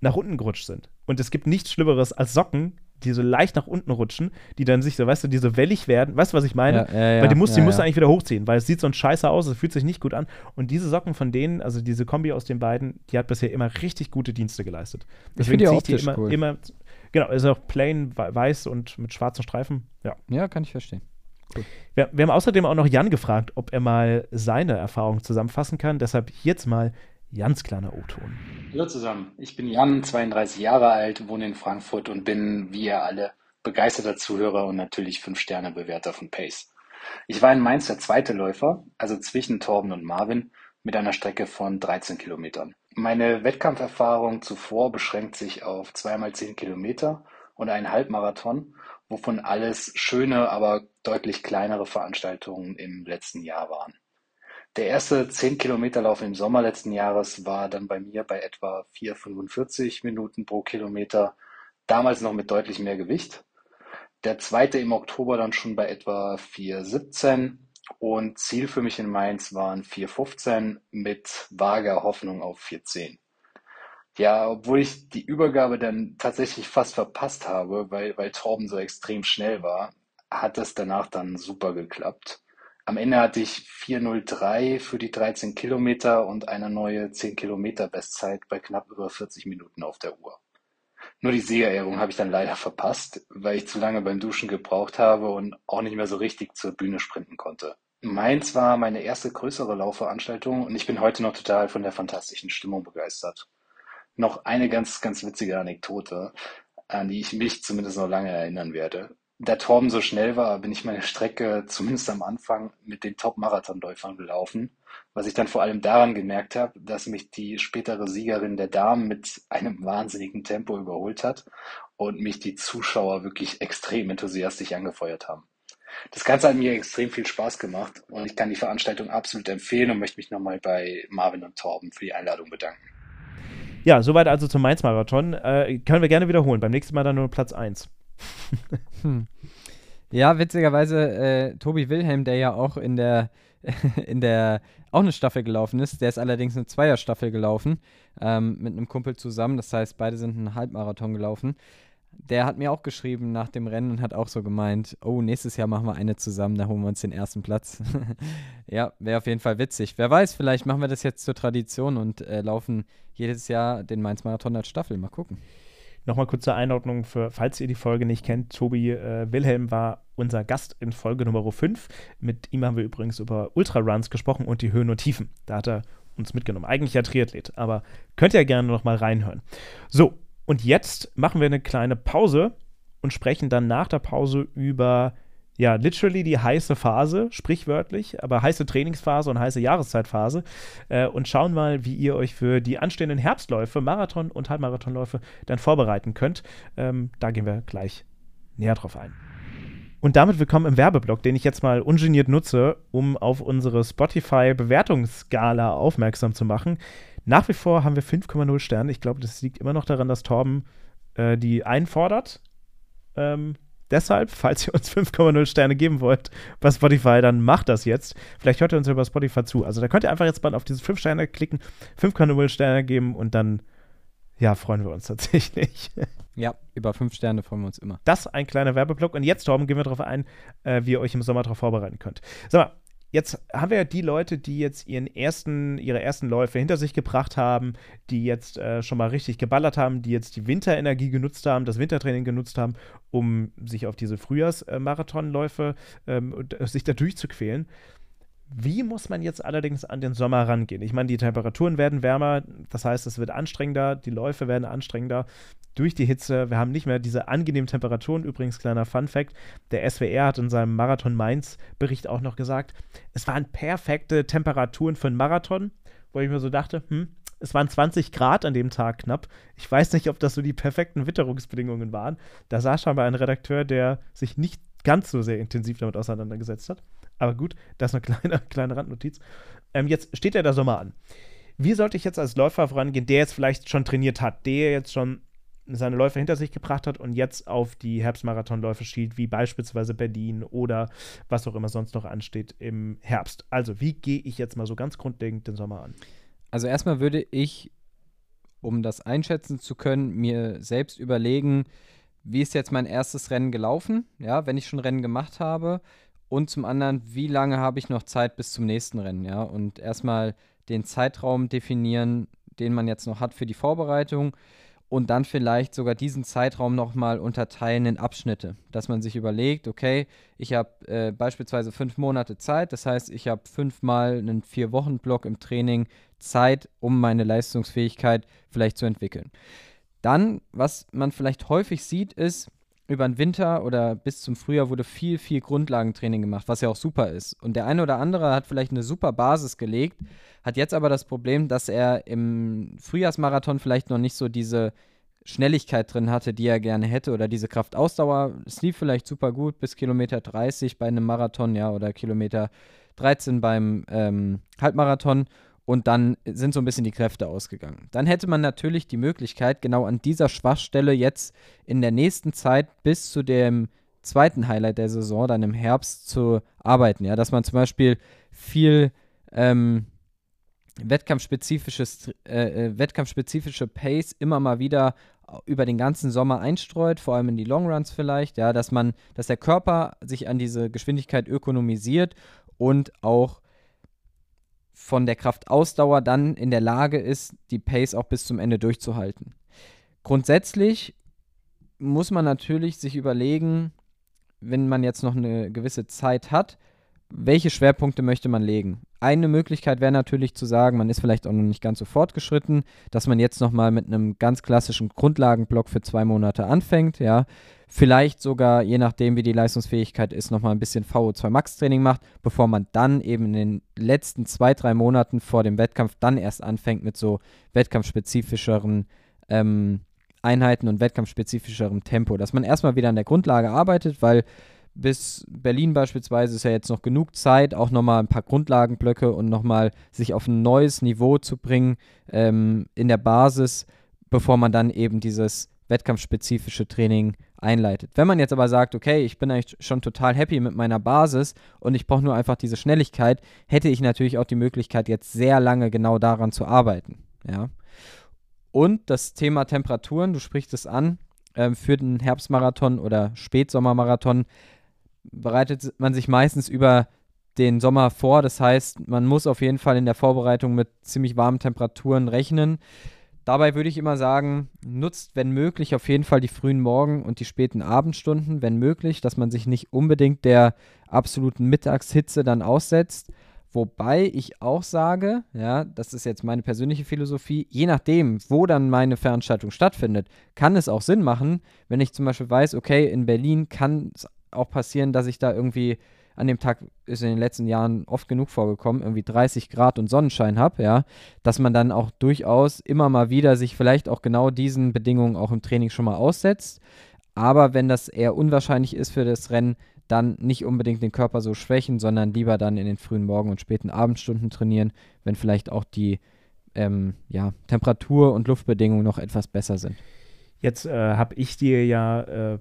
nach unten gerutscht sind. Und es gibt nichts Schlimmeres als Socken, die so leicht nach unten rutschen, die dann sich so, weißt du, die so wellig werden. Weißt du, was ich meine? Ja, ja, ja, weil die musst, die musst du eigentlich wieder hochziehen, weil es sieht so ein Scheiße aus, es fühlt sich nicht gut an. Und diese Socken von denen, also diese Kombi aus den beiden, die hat bisher immer richtig gute Dienste geleistet. Deswegen ich ziehe ich die immer, cool. immer. Genau, ist auch plain weiß und mit schwarzen Streifen. Ja, ja kann ich verstehen. Cool. Wir, wir haben außerdem auch noch Jan gefragt, ob er mal seine Erfahrung zusammenfassen kann. Deshalb jetzt mal Jans kleiner O-Ton. Hallo zusammen, ich bin Jan, 32 Jahre alt, wohne in Frankfurt und bin, wie ihr alle, begeisterter Zuhörer und natürlich 5-Sterne-Bewerter von Pace. Ich war in Mainz der zweite Läufer, also zwischen Torben und Marvin, mit einer Strecke von 13 Kilometern. Meine Wettkampferfahrung zuvor beschränkt sich auf zweimal 10 Kilometer und einen Halbmarathon, wovon alles schöne, aber deutlich kleinere Veranstaltungen im letzten Jahr waren. Der erste 10 Kilometerlauf im Sommer letzten Jahres war dann bei mir bei etwa 4,45 Minuten pro Kilometer, damals noch mit deutlich mehr Gewicht. Der zweite im Oktober dann schon bei etwa 4,17 und Ziel für mich in Mainz waren 4,15 mit vager Hoffnung auf 4,10. Ja, obwohl ich die Übergabe dann tatsächlich fast verpasst habe, weil, weil Torben so extrem schnell war, hat es danach dann super geklappt. Am Ende hatte ich 4.03 für die 13 Kilometer und eine neue 10 Kilometer Bestzeit bei knapp über 40 Minuten auf der Uhr. Nur die Siegerehrung habe ich dann leider verpasst, weil ich zu lange beim Duschen gebraucht habe und auch nicht mehr so richtig zur Bühne sprinten konnte. Mainz war meine erste größere Laufveranstaltung und ich bin heute noch total von der fantastischen Stimmung begeistert. Noch eine ganz, ganz witzige Anekdote, an die ich mich zumindest noch lange erinnern werde. Da Torben so schnell war, bin ich meine Strecke zumindest am Anfang mit den Top-Marathonläufern gelaufen, was ich dann vor allem daran gemerkt habe, dass mich die spätere Siegerin der Damen mit einem wahnsinnigen Tempo überholt hat und mich die Zuschauer wirklich extrem enthusiastisch angefeuert haben. Das Ganze hat mir extrem viel Spaß gemacht und ich kann die Veranstaltung absolut empfehlen und möchte mich nochmal bei Marvin und Torben für die Einladung bedanken. Ja, soweit also zum Mainz-Marathon. Äh, können wir gerne wiederholen. Beim nächsten Mal dann nur Platz 1. hm. Ja, witzigerweise, äh, Tobi Wilhelm, der ja auch in der, in der, auch eine Staffel gelaufen ist, der ist allerdings eine Zweierstaffel gelaufen, ähm, mit einem Kumpel zusammen. Das heißt, beide sind einen Halbmarathon gelaufen. Der hat mir auch geschrieben nach dem Rennen und hat auch so gemeint, oh, nächstes Jahr machen wir eine zusammen, da holen wir uns den ersten Platz. ja, wäre auf jeden Fall witzig. Wer weiß, vielleicht machen wir das jetzt zur Tradition und äh, laufen jedes Jahr den Mainz-Marathon als Staffel. Mal gucken. Nochmal kurz zur Einordnung, für, falls ihr die Folge nicht kennt, Tobi äh, Wilhelm war unser Gast in Folge Nummer 5. Mit ihm haben wir übrigens über Ultraruns gesprochen und die Höhen und Tiefen. Da hat er uns mitgenommen. Eigentlich ja Triathlet, aber könnt ihr gerne noch mal reinhören. So, und jetzt machen wir eine kleine Pause und sprechen dann nach der Pause über ja, literally die heiße Phase, sprichwörtlich, aber heiße Trainingsphase und heiße Jahreszeitphase äh, und schauen mal, wie ihr euch für die anstehenden Herbstläufe, Marathon und Halbmarathonläufe dann vorbereiten könnt. Ähm, da gehen wir gleich näher drauf ein. Und damit willkommen im Werbeblock, den ich jetzt mal ungeniert nutze, um auf unsere Spotify-Bewertungsskala aufmerksam zu machen. Nach wie vor haben wir 5,0 Sterne. Ich glaube, das liegt immer noch daran, dass Torben äh, die einfordert. Ähm, Deshalb, falls ihr uns 5,0 Sterne geben wollt bei Spotify, dann macht das jetzt. Vielleicht hört ihr uns über Spotify zu. Also da könnt ihr einfach jetzt mal auf diese 5 Sterne klicken, 5,0 Sterne geben und dann, ja, freuen wir uns tatsächlich. Ja, über 5 Sterne freuen wir uns immer. Das ein kleiner Werbeblock. Und jetzt, Torben, gehen wir darauf ein, äh, wie ihr euch im Sommer darauf vorbereiten könnt. Sag mal, jetzt haben wir ja die Leute, die jetzt ihren ersten, ihre ersten Läufe hinter sich gebracht haben, die jetzt äh, schon mal richtig geballert haben, die jetzt die Winterenergie genutzt haben, das Wintertraining genutzt haben, um sich auf diese Frühjahrsmarathonläufe ähm, äh, sich da durchzuquälen. Wie muss man jetzt allerdings an den Sommer rangehen? Ich meine, die Temperaturen werden wärmer, das heißt, es wird anstrengender, die Läufe werden anstrengender durch die Hitze. Wir haben nicht mehr diese angenehmen Temperaturen. Übrigens, kleiner Fun-Fact: Der SWR hat in seinem Marathon Mainz-Bericht auch noch gesagt, es waren perfekte Temperaturen für einen Marathon, wo ich mir so dachte, hm, es waren 20 Grad an dem Tag knapp. Ich weiß nicht, ob das so die perfekten Witterungsbedingungen waren. Da saß scheinbar ein Redakteur, der sich nicht ganz so sehr intensiv damit auseinandergesetzt hat. Aber gut, das ist eine kleine, kleine Randnotiz. Ähm, jetzt steht ja der Sommer an. Wie sollte ich jetzt als Läufer vorangehen, der jetzt vielleicht schon trainiert hat, der jetzt schon seine Läufe hinter sich gebracht hat und jetzt auf die Herbstmarathonläufe schielt, wie beispielsweise Berlin oder was auch immer sonst noch ansteht im Herbst. Also, wie gehe ich jetzt mal so ganz grundlegend den Sommer an? Also, erstmal würde ich, um das einschätzen zu können, mir selbst überlegen, wie ist jetzt mein erstes Rennen gelaufen, ja, wenn ich schon Rennen gemacht habe und zum anderen, wie lange habe ich noch Zeit bis zum nächsten Rennen, ja? Und erstmal den Zeitraum definieren, den man jetzt noch hat für die Vorbereitung und dann vielleicht sogar diesen Zeitraum nochmal unterteilen in Abschnitte, dass man sich überlegt, okay, ich habe äh, beispielsweise fünf Monate Zeit, das heißt, ich habe fünfmal einen Vier-Wochen-Block im Training Zeit, um meine Leistungsfähigkeit vielleicht zu entwickeln. Dann, was man vielleicht häufig sieht, ist, über den Winter oder bis zum Frühjahr wurde viel, viel Grundlagentraining gemacht, was ja auch super ist. Und der eine oder andere hat vielleicht eine super Basis gelegt, hat jetzt aber das Problem, dass er im Frühjahrsmarathon vielleicht noch nicht so diese Schnelligkeit drin hatte, die er gerne hätte oder diese Kraftausdauer. Es lief vielleicht super gut bis Kilometer 30 bei einem Marathon, ja, oder Kilometer 13 beim ähm, Halbmarathon und dann sind so ein bisschen die Kräfte ausgegangen. Dann hätte man natürlich die Möglichkeit, genau an dieser Schwachstelle jetzt in der nächsten Zeit bis zu dem zweiten Highlight der Saison, dann im Herbst, zu arbeiten. Ja, dass man zum Beispiel viel ähm, wettkampfspezifisches, äh, äh, wettkampfspezifische Pace immer mal wieder über den ganzen Sommer einstreut, vor allem in die Longruns vielleicht, ja, dass man, dass der Körper sich an diese Geschwindigkeit ökonomisiert und auch von der Kraftausdauer dann in der Lage ist, die Pace auch bis zum Ende durchzuhalten. Grundsätzlich muss man natürlich sich überlegen, wenn man jetzt noch eine gewisse Zeit hat, welche Schwerpunkte möchte man legen? Eine Möglichkeit wäre natürlich zu sagen, man ist vielleicht auch noch nicht ganz so fortgeschritten, dass man jetzt nochmal mit einem ganz klassischen Grundlagenblock für zwei Monate anfängt, ja. Vielleicht sogar, je nachdem, wie die Leistungsfähigkeit ist, nochmal ein bisschen VO2 Max Training macht, bevor man dann eben in den letzten zwei, drei Monaten vor dem Wettkampf dann erst anfängt mit so wettkampfspezifischeren ähm, Einheiten und wettkampfspezifischem Tempo, dass man erstmal wieder an der Grundlage arbeitet, weil bis Berlin beispielsweise ist ja jetzt noch genug Zeit, auch nochmal ein paar Grundlagenblöcke und nochmal sich auf ein neues Niveau zu bringen ähm, in der Basis, bevor man dann eben dieses wettkampfspezifische Training einleitet. Wenn man jetzt aber sagt, okay, ich bin eigentlich schon total happy mit meiner Basis und ich brauche nur einfach diese Schnelligkeit, hätte ich natürlich auch die Möglichkeit, jetzt sehr lange genau daran zu arbeiten. Ja. Und das Thema Temperaturen, du sprichst es an, ähm, für den Herbstmarathon oder Spätsommermarathon bereitet man sich meistens über den Sommer vor. Das heißt, man muss auf jeden Fall in der Vorbereitung mit ziemlich warmen Temperaturen rechnen. Dabei würde ich immer sagen, nutzt, wenn möglich, auf jeden Fall die frühen Morgen- und die späten Abendstunden, wenn möglich, dass man sich nicht unbedingt der absoluten Mittagshitze dann aussetzt. Wobei ich auch sage, ja, das ist jetzt meine persönliche Philosophie, je nachdem, wo dann meine Veranstaltung stattfindet, kann es auch Sinn machen, wenn ich zum Beispiel weiß, okay, in Berlin kann es auch passieren, dass ich da irgendwie an dem Tag ist in den letzten Jahren oft genug vorgekommen, irgendwie 30 Grad und Sonnenschein habe, ja, dass man dann auch durchaus immer mal wieder sich vielleicht auch genau diesen Bedingungen auch im Training schon mal aussetzt. Aber wenn das eher unwahrscheinlich ist für das Rennen, dann nicht unbedingt den Körper so schwächen, sondern lieber dann in den frühen Morgen- und späten Abendstunden trainieren, wenn vielleicht auch die ähm, ja, Temperatur- und Luftbedingungen noch etwas besser sind. Jetzt äh, habe ich dir ja äh,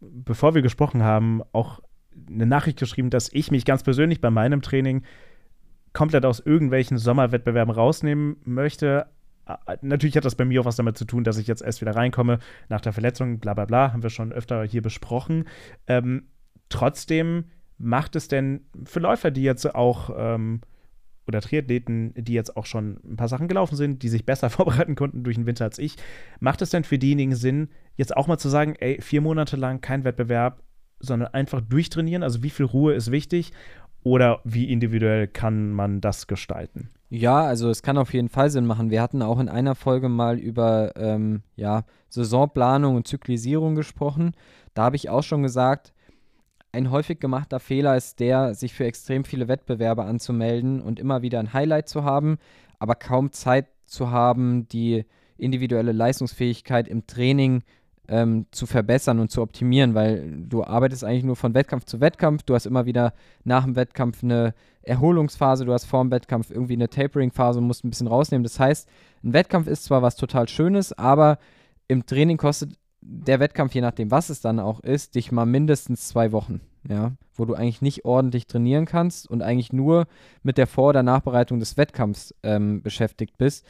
bevor wir gesprochen haben, auch eine Nachricht geschrieben, dass ich mich ganz persönlich bei meinem Training komplett aus irgendwelchen Sommerwettbewerben rausnehmen möchte. Natürlich hat das bei mir auch was damit zu tun, dass ich jetzt erst wieder reinkomme nach der Verletzung, bla bla bla, haben wir schon öfter hier besprochen. Ähm, trotzdem macht es denn für Läufer, die jetzt auch ähm, oder Triathleten, die jetzt auch schon ein paar Sachen gelaufen sind, die sich besser vorbereiten konnten durch den Winter als ich, macht es denn für diejenigen Sinn, jetzt auch mal zu sagen, ey, vier Monate lang kein Wettbewerb, sondern einfach durchtrainieren? Also wie viel Ruhe ist wichtig oder wie individuell kann man das gestalten? Ja, also es kann auf jeden Fall Sinn machen. Wir hatten auch in einer Folge mal über ähm, ja, Saisonplanung und Zyklisierung gesprochen. Da habe ich auch schon gesagt, ein häufig gemachter Fehler ist der, sich für extrem viele Wettbewerbe anzumelden und immer wieder ein Highlight zu haben, aber kaum Zeit zu haben, die individuelle Leistungsfähigkeit im Training ähm, zu verbessern und zu optimieren, weil du arbeitest eigentlich nur von Wettkampf zu Wettkampf. Du hast immer wieder nach dem Wettkampf eine Erholungsphase, du hast vor dem Wettkampf irgendwie eine Tapering-Phase und musst ein bisschen rausnehmen. Das heißt, ein Wettkampf ist zwar was total Schönes, aber im Training kostet der Wettkampf, je nachdem, was es dann auch ist, dich mal mindestens zwei Wochen, ja, wo du eigentlich nicht ordentlich trainieren kannst und eigentlich nur mit der Vor- oder Nachbereitung des Wettkampfs ähm, beschäftigt bist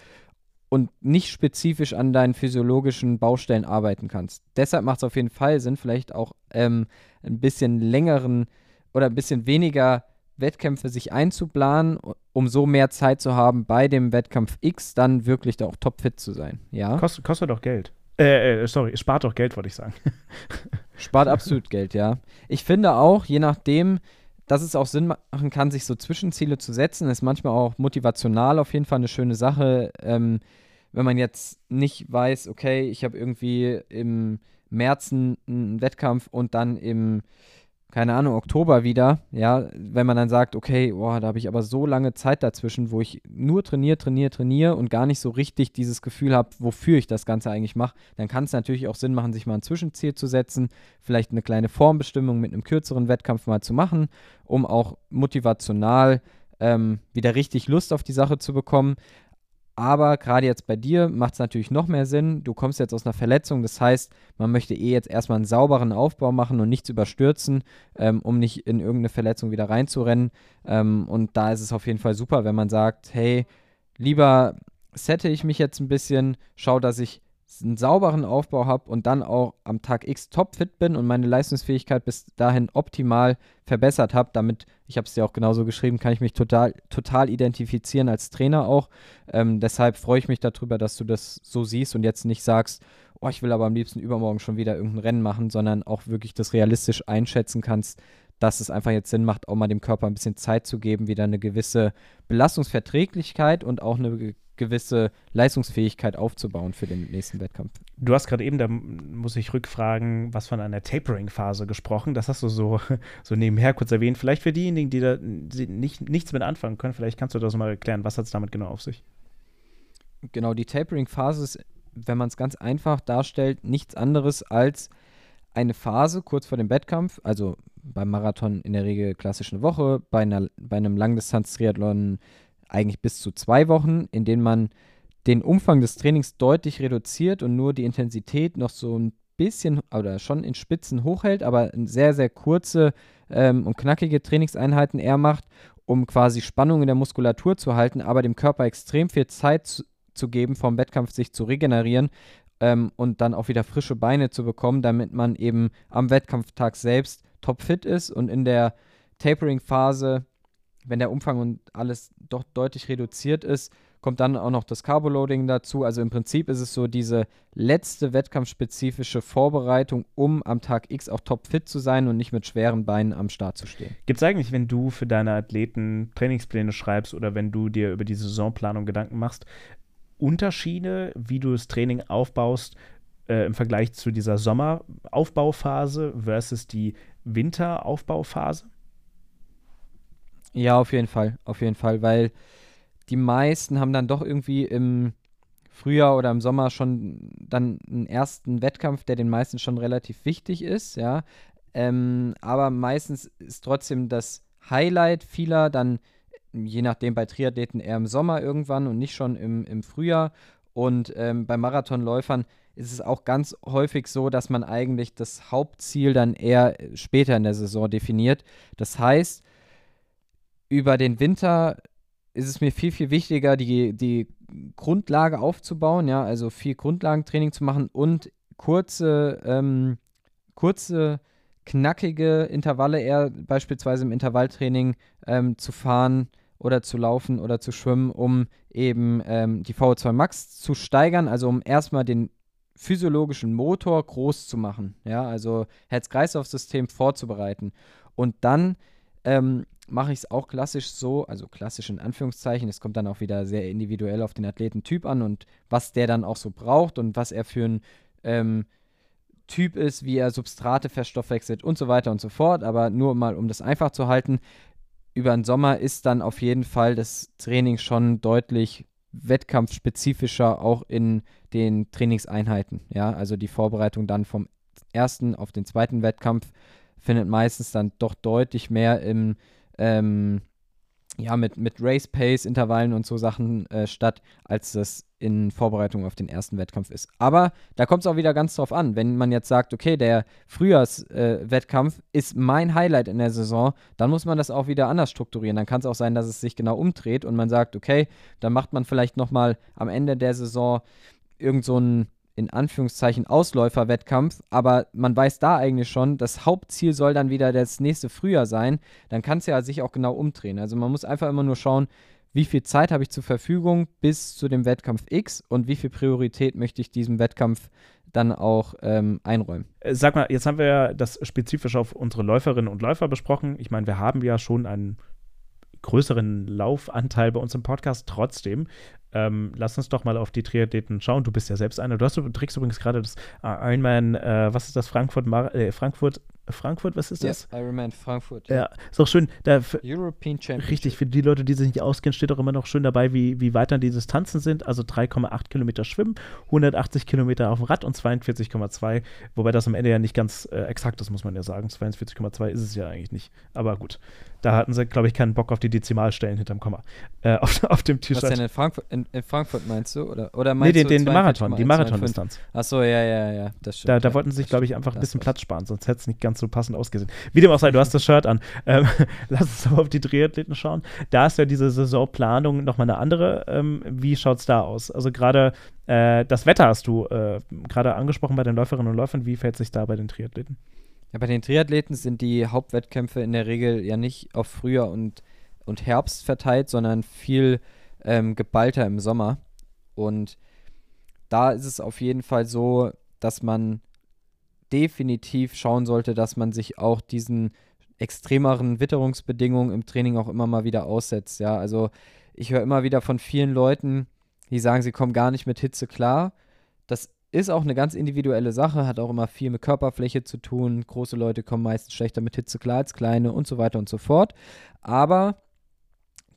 und nicht spezifisch an deinen physiologischen Baustellen arbeiten kannst. Deshalb macht es auf jeden Fall Sinn, vielleicht auch ähm, ein bisschen längeren oder ein bisschen weniger Wettkämpfe sich einzuplanen, um so mehr Zeit zu haben, bei dem Wettkampf X dann wirklich da auch topfit zu sein. Ja. Kostet, kostet doch Geld. Äh, äh, sorry, spart doch Geld, wollte ich sagen. spart absolut Geld, ja. Ich finde auch, je nachdem, dass es auch Sinn machen kann, sich so Zwischenziele zu setzen, ist manchmal auch motivational auf jeden Fall eine schöne Sache. Ähm, wenn man jetzt nicht weiß, okay, ich habe irgendwie im März einen, einen Wettkampf und dann im keine Ahnung, Oktober wieder, ja, wenn man dann sagt, okay, boah, da habe ich aber so lange Zeit dazwischen, wo ich nur trainiere, trainiere, trainiere und gar nicht so richtig dieses Gefühl habe, wofür ich das Ganze eigentlich mache, dann kann es natürlich auch Sinn machen, sich mal ein Zwischenziel zu setzen, vielleicht eine kleine Formbestimmung mit einem kürzeren Wettkampf mal zu machen, um auch motivational ähm, wieder richtig Lust auf die Sache zu bekommen. Aber gerade jetzt bei dir macht es natürlich noch mehr Sinn. Du kommst jetzt aus einer Verletzung, das heißt, man möchte eh jetzt erstmal einen sauberen Aufbau machen und nichts überstürzen, ähm, um nicht in irgendeine Verletzung wieder reinzurennen. Ähm, und da ist es auf jeden Fall super, wenn man sagt, hey, lieber sette ich mich jetzt ein bisschen, schau, dass ich einen sauberen Aufbau habe und dann auch am Tag X topfit bin und meine Leistungsfähigkeit bis dahin optimal verbessert habe. Damit, ich habe es dir auch genauso geschrieben, kann ich mich total, total identifizieren als Trainer auch. Ähm, deshalb freue ich mich darüber, dass du das so siehst und jetzt nicht sagst, oh, ich will aber am liebsten übermorgen schon wieder irgendein Rennen machen, sondern auch wirklich das realistisch einschätzen kannst, dass es einfach jetzt Sinn macht, auch mal dem Körper ein bisschen Zeit zu geben, wieder eine gewisse Belastungsverträglichkeit und auch eine gewisse Leistungsfähigkeit aufzubauen für den nächsten Wettkampf. Du hast gerade eben, da muss ich rückfragen, was von einer Tapering-Phase gesprochen. Das hast du so, so nebenher kurz erwähnt. Vielleicht für diejenigen, die da nicht, nichts mit anfangen können, vielleicht kannst du das mal erklären. Was hat es damit genau auf sich? Genau, die Tapering-Phase ist, wenn man es ganz einfach darstellt, nichts anderes als eine Phase kurz vor dem Wettkampf, also beim Marathon in der Regel klassisch eine Woche, bei, einer, bei einem Langdistanz-Triathlon eigentlich bis zu zwei Wochen, in denen man den Umfang des Trainings deutlich reduziert und nur die Intensität noch so ein bisschen oder schon in Spitzen hochhält, aber sehr, sehr kurze ähm, und knackige Trainingseinheiten eher macht, um quasi Spannung in der Muskulatur zu halten, aber dem Körper extrem viel Zeit zu, zu geben, vom Wettkampf sich zu regenerieren ähm, und dann auch wieder frische Beine zu bekommen, damit man eben am Wettkampftag selbst topfit ist und in der Tapering-Phase wenn der Umfang und alles doch deutlich reduziert ist, kommt dann auch noch das Carboloading dazu. Also im Prinzip ist es so diese letzte wettkampfspezifische Vorbereitung, um am Tag X auch topfit zu sein und nicht mit schweren Beinen am Start zu stehen. Gibt es eigentlich, wenn du für deine Athleten Trainingspläne schreibst oder wenn du dir über die Saisonplanung Gedanken machst, Unterschiede, wie du das Training aufbaust äh, im Vergleich zu dieser Sommeraufbauphase versus die Winteraufbauphase? Ja, auf jeden Fall, auf jeden Fall, weil die meisten haben dann doch irgendwie im Frühjahr oder im Sommer schon dann einen ersten Wettkampf, der den meisten schon relativ wichtig ist, ja. Ähm, aber meistens ist trotzdem das Highlight vieler dann, je nachdem bei Triathleten eher im Sommer irgendwann und nicht schon im, im Frühjahr. Und ähm, bei Marathonläufern ist es auch ganz häufig so, dass man eigentlich das Hauptziel dann eher später in der Saison definiert. Das heißt, über den Winter ist es mir viel, viel wichtiger, die, die Grundlage aufzubauen, ja, also viel Grundlagentraining zu machen und kurze, ähm, kurze, knackige Intervalle eher beispielsweise im Intervalltraining ähm, zu fahren oder zu laufen oder zu schwimmen, um eben ähm, die VO2 Max zu steigern, also um erstmal den physiologischen Motor groß zu machen, ja, also Herz-Kreislauf-System vorzubereiten. Und dann ähm, mache ich es auch klassisch so, also klassisch in Anführungszeichen. Es kommt dann auch wieder sehr individuell auf den Athletentyp an und was der dann auch so braucht und was er für ein ähm, Typ ist, wie er Substrate verstoffwechselt und so weiter und so fort. Aber nur mal, um das einfach zu halten, über den Sommer ist dann auf jeden Fall das Training schon deutlich wettkampfspezifischer, auch in den Trainingseinheiten. Ja, also die Vorbereitung dann vom ersten auf den zweiten Wettkampf findet meistens dann doch deutlich mehr im ähm, ja, mit, mit Race Pace, Intervallen und so Sachen äh, statt, als das in Vorbereitung auf den ersten Wettkampf ist. Aber da kommt es auch wieder ganz drauf an. Wenn man jetzt sagt, okay, der Frühjahrswettkampf äh, ist mein Highlight in der Saison, dann muss man das auch wieder anders strukturieren. Dann kann es auch sein, dass es sich genau umdreht und man sagt, okay, dann macht man vielleicht nochmal am Ende der Saison irgend so ein in Anführungszeichen Ausläuferwettkampf, aber man weiß da eigentlich schon, das Hauptziel soll dann wieder das nächste Frühjahr sein, dann kann es ja sich auch genau umdrehen. Also man muss einfach immer nur schauen, wie viel Zeit habe ich zur Verfügung bis zu dem Wettkampf X und wie viel Priorität möchte ich diesem Wettkampf dann auch ähm, einräumen. Äh, sag mal, jetzt haben wir ja das spezifisch auf unsere Läuferinnen und Läufer besprochen. Ich meine, wir haben ja schon einen größeren Laufanteil bei uns im Podcast. Trotzdem, ähm, lass uns doch mal auf die Triathleten schauen. Du bist ja selbst einer. Du, hast, du trägst übrigens gerade das Ironman, äh, was ist das, Frankfurt, Mar äh, Frankfurt Frankfurt, was ist das? Ja, Ironman Frankfurt. Ja, ist auch schön. Da, European Championship. richtig, für die Leute, die sich nicht auskennen, steht auch immer noch schön dabei, wie, wie weit dann die Distanzen sind. Also 3,8 Kilometer Schwimmen, 180 Kilometer auf dem Rad und 42,2. Wobei das am Ende ja nicht ganz äh, exakt ist, muss man ja sagen. 42,2 ist es ja eigentlich nicht. Aber gut, da hatten sie, glaube ich, keinen Bock auf die Dezimalstellen hinterm Komma. Äh, auf, auf dem Was T-Shirt. denn in Frankfurt, in, in Frankfurt meinst du? Oder, oder Nee, meinst den, du den Marathon, die 42,125? Marathondistanz. Achso, ja, ja, ja, das stimmt. Da, da ja, wollten sie sich, glaube ich, einfach ein bisschen. Platz sparen, sonst hätte es nicht ganz so passend ausgesehen. Wie dem auch sei, du hast das Shirt an. Ähm, lass uns aber auf die Triathleten schauen. Da ist ja diese Saisonplanung nochmal eine andere. Ähm, wie schaut es da aus? Also gerade äh, das Wetter hast du äh, gerade angesprochen bei den Läuferinnen und Läufern. Wie fällt sich da bei den Triathleten? Ja, bei den Triathleten sind die Hauptwettkämpfe in der Regel ja nicht auf Frühjahr und, und Herbst verteilt, sondern viel ähm, geballter im Sommer. Und da ist es auf jeden Fall so, dass man definitiv schauen sollte, dass man sich auch diesen extremeren Witterungsbedingungen im Training auch immer mal wieder aussetzt. Ja, also ich höre immer wieder von vielen Leuten, die sagen, sie kommen gar nicht mit Hitze klar. Das ist auch eine ganz individuelle Sache, hat auch immer viel mit Körperfläche zu tun. Große Leute kommen meistens schlechter mit Hitze klar als kleine und so weiter und so fort. Aber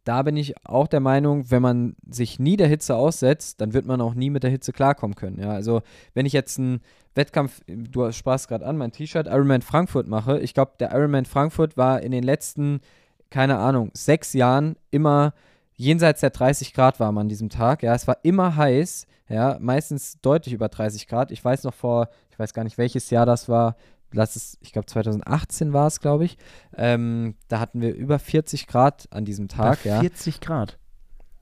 da bin ich auch der Meinung, wenn man sich nie der Hitze aussetzt, dann wird man auch nie mit der Hitze klarkommen können. Ja, also wenn ich jetzt einen Wettkampf, du sprachst gerade an, mein T-Shirt Ironman Frankfurt mache, ich glaube, der Ironman Frankfurt war in den letzten, keine Ahnung, sechs Jahren immer jenseits der 30 Grad warm an diesem Tag. Ja, es war immer heiß, ja, meistens deutlich über 30 Grad. Ich weiß noch vor, ich weiß gar nicht, welches Jahr das war. Lass es, ich glaube 2018 war es, glaube ich. Ähm, da hatten wir über 40 Grad an diesem Tag, ja. 40 Grad.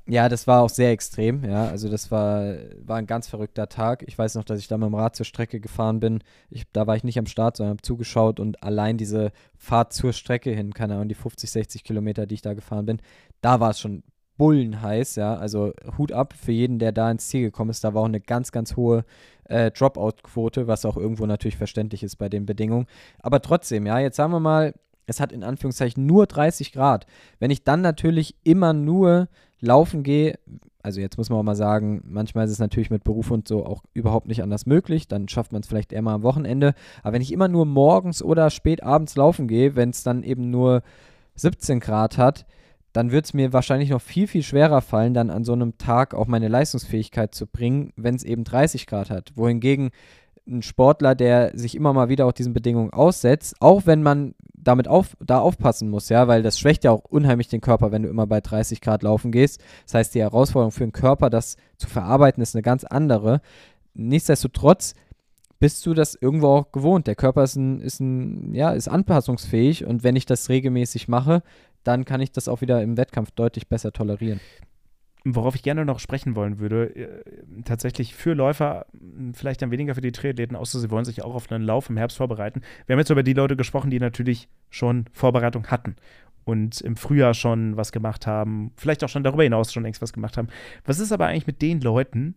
Ja, das war auch sehr extrem, ja. Also das war, war ein ganz verrückter Tag. Ich weiß noch, dass ich da mit dem Rad zur Strecke gefahren bin. Ich, da war ich nicht am Start, sondern habe zugeschaut und allein diese Fahrt zur Strecke hin, keine Ahnung, die 50, 60 Kilometer, die ich da gefahren bin, da war es schon bullenheiß, ja. Also Hut ab für jeden, der da ins Ziel gekommen ist. Da war auch eine ganz, ganz hohe äh, Dropout-Quote, was auch irgendwo natürlich verständlich ist bei den Bedingungen. Aber trotzdem, ja, jetzt sagen wir mal, es hat in Anführungszeichen nur 30 Grad. Wenn ich dann natürlich immer nur laufen gehe, also jetzt muss man auch mal sagen, manchmal ist es natürlich mit Beruf und so auch überhaupt nicht anders möglich, dann schafft man es vielleicht eher mal am Wochenende. Aber wenn ich immer nur morgens oder spät abends laufen gehe, wenn es dann eben nur 17 Grad hat, dann wird es mir wahrscheinlich noch viel, viel schwerer fallen, dann an so einem Tag auch meine Leistungsfähigkeit zu bringen, wenn es eben 30 Grad hat. Wohingegen ein Sportler, der sich immer mal wieder auch diesen Bedingungen aussetzt, auch wenn man damit auf, da aufpassen muss, ja, weil das schwächt ja auch unheimlich den Körper, wenn du immer bei 30 Grad laufen gehst. Das heißt, die Herausforderung für den Körper, das zu verarbeiten, ist eine ganz andere. Nichtsdestotrotz bist du das irgendwo auch gewohnt. Der Körper ist ein, ist ein, ja, ist anpassungsfähig und wenn ich das regelmäßig mache, dann kann ich das auch wieder im Wettkampf deutlich besser tolerieren. Worauf ich gerne noch sprechen wollen würde, äh, tatsächlich für Läufer, vielleicht dann weniger für die Triathleten, außer sie wollen sich auch auf einen Lauf im Herbst vorbereiten. Wir haben jetzt über die Leute gesprochen, die natürlich schon Vorbereitung hatten und im Frühjahr schon was gemacht haben, vielleicht auch schon darüber hinaus schon längst was gemacht haben. Was ist aber eigentlich mit den Leuten,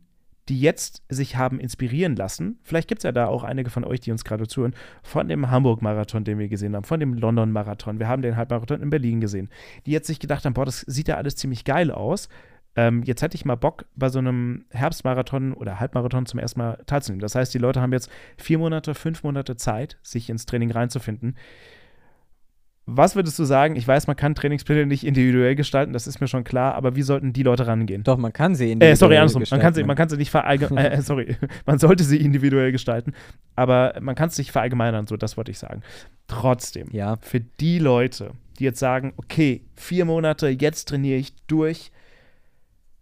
die jetzt sich haben inspirieren lassen? Vielleicht gibt es ja da auch einige von euch, die uns gerade zuhören, von dem Hamburg-Marathon, den wir gesehen haben, von dem London-Marathon. Wir haben den Halbmarathon in Berlin gesehen, die jetzt sich gedacht haben, boah, das sieht ja alles ziemlich geil aus ähm, jetzt hätte ich mal Bock, bei so einem Herbstmarathon oder Halbmarathon zum ersten Mal teilzunehmen. Das heißt, die Leute haben jetzt vier Monate, fünf Monate Zeit, sich ins Training reinzufinden. Was würdest du sagen? Ich weiß, man kann Trainingspläne nicht individuell gestalten, das ist mir schon klar, aber wie sollten die Leute rangehen? Doch, man kann sie Äh, sorry, individuell andersrum. Man kann, sie, gestalten. man kann sie nicht verallgemeinern. Äh, sorry, man sollte sie individuell gestalten, aber man kann es nicht verallgemeinern, so das wollte ich sagen. Trotzdem, Ja, für die Leute, die jetzt sagen, okay, vier Monate, jetzt trainiere ich durch,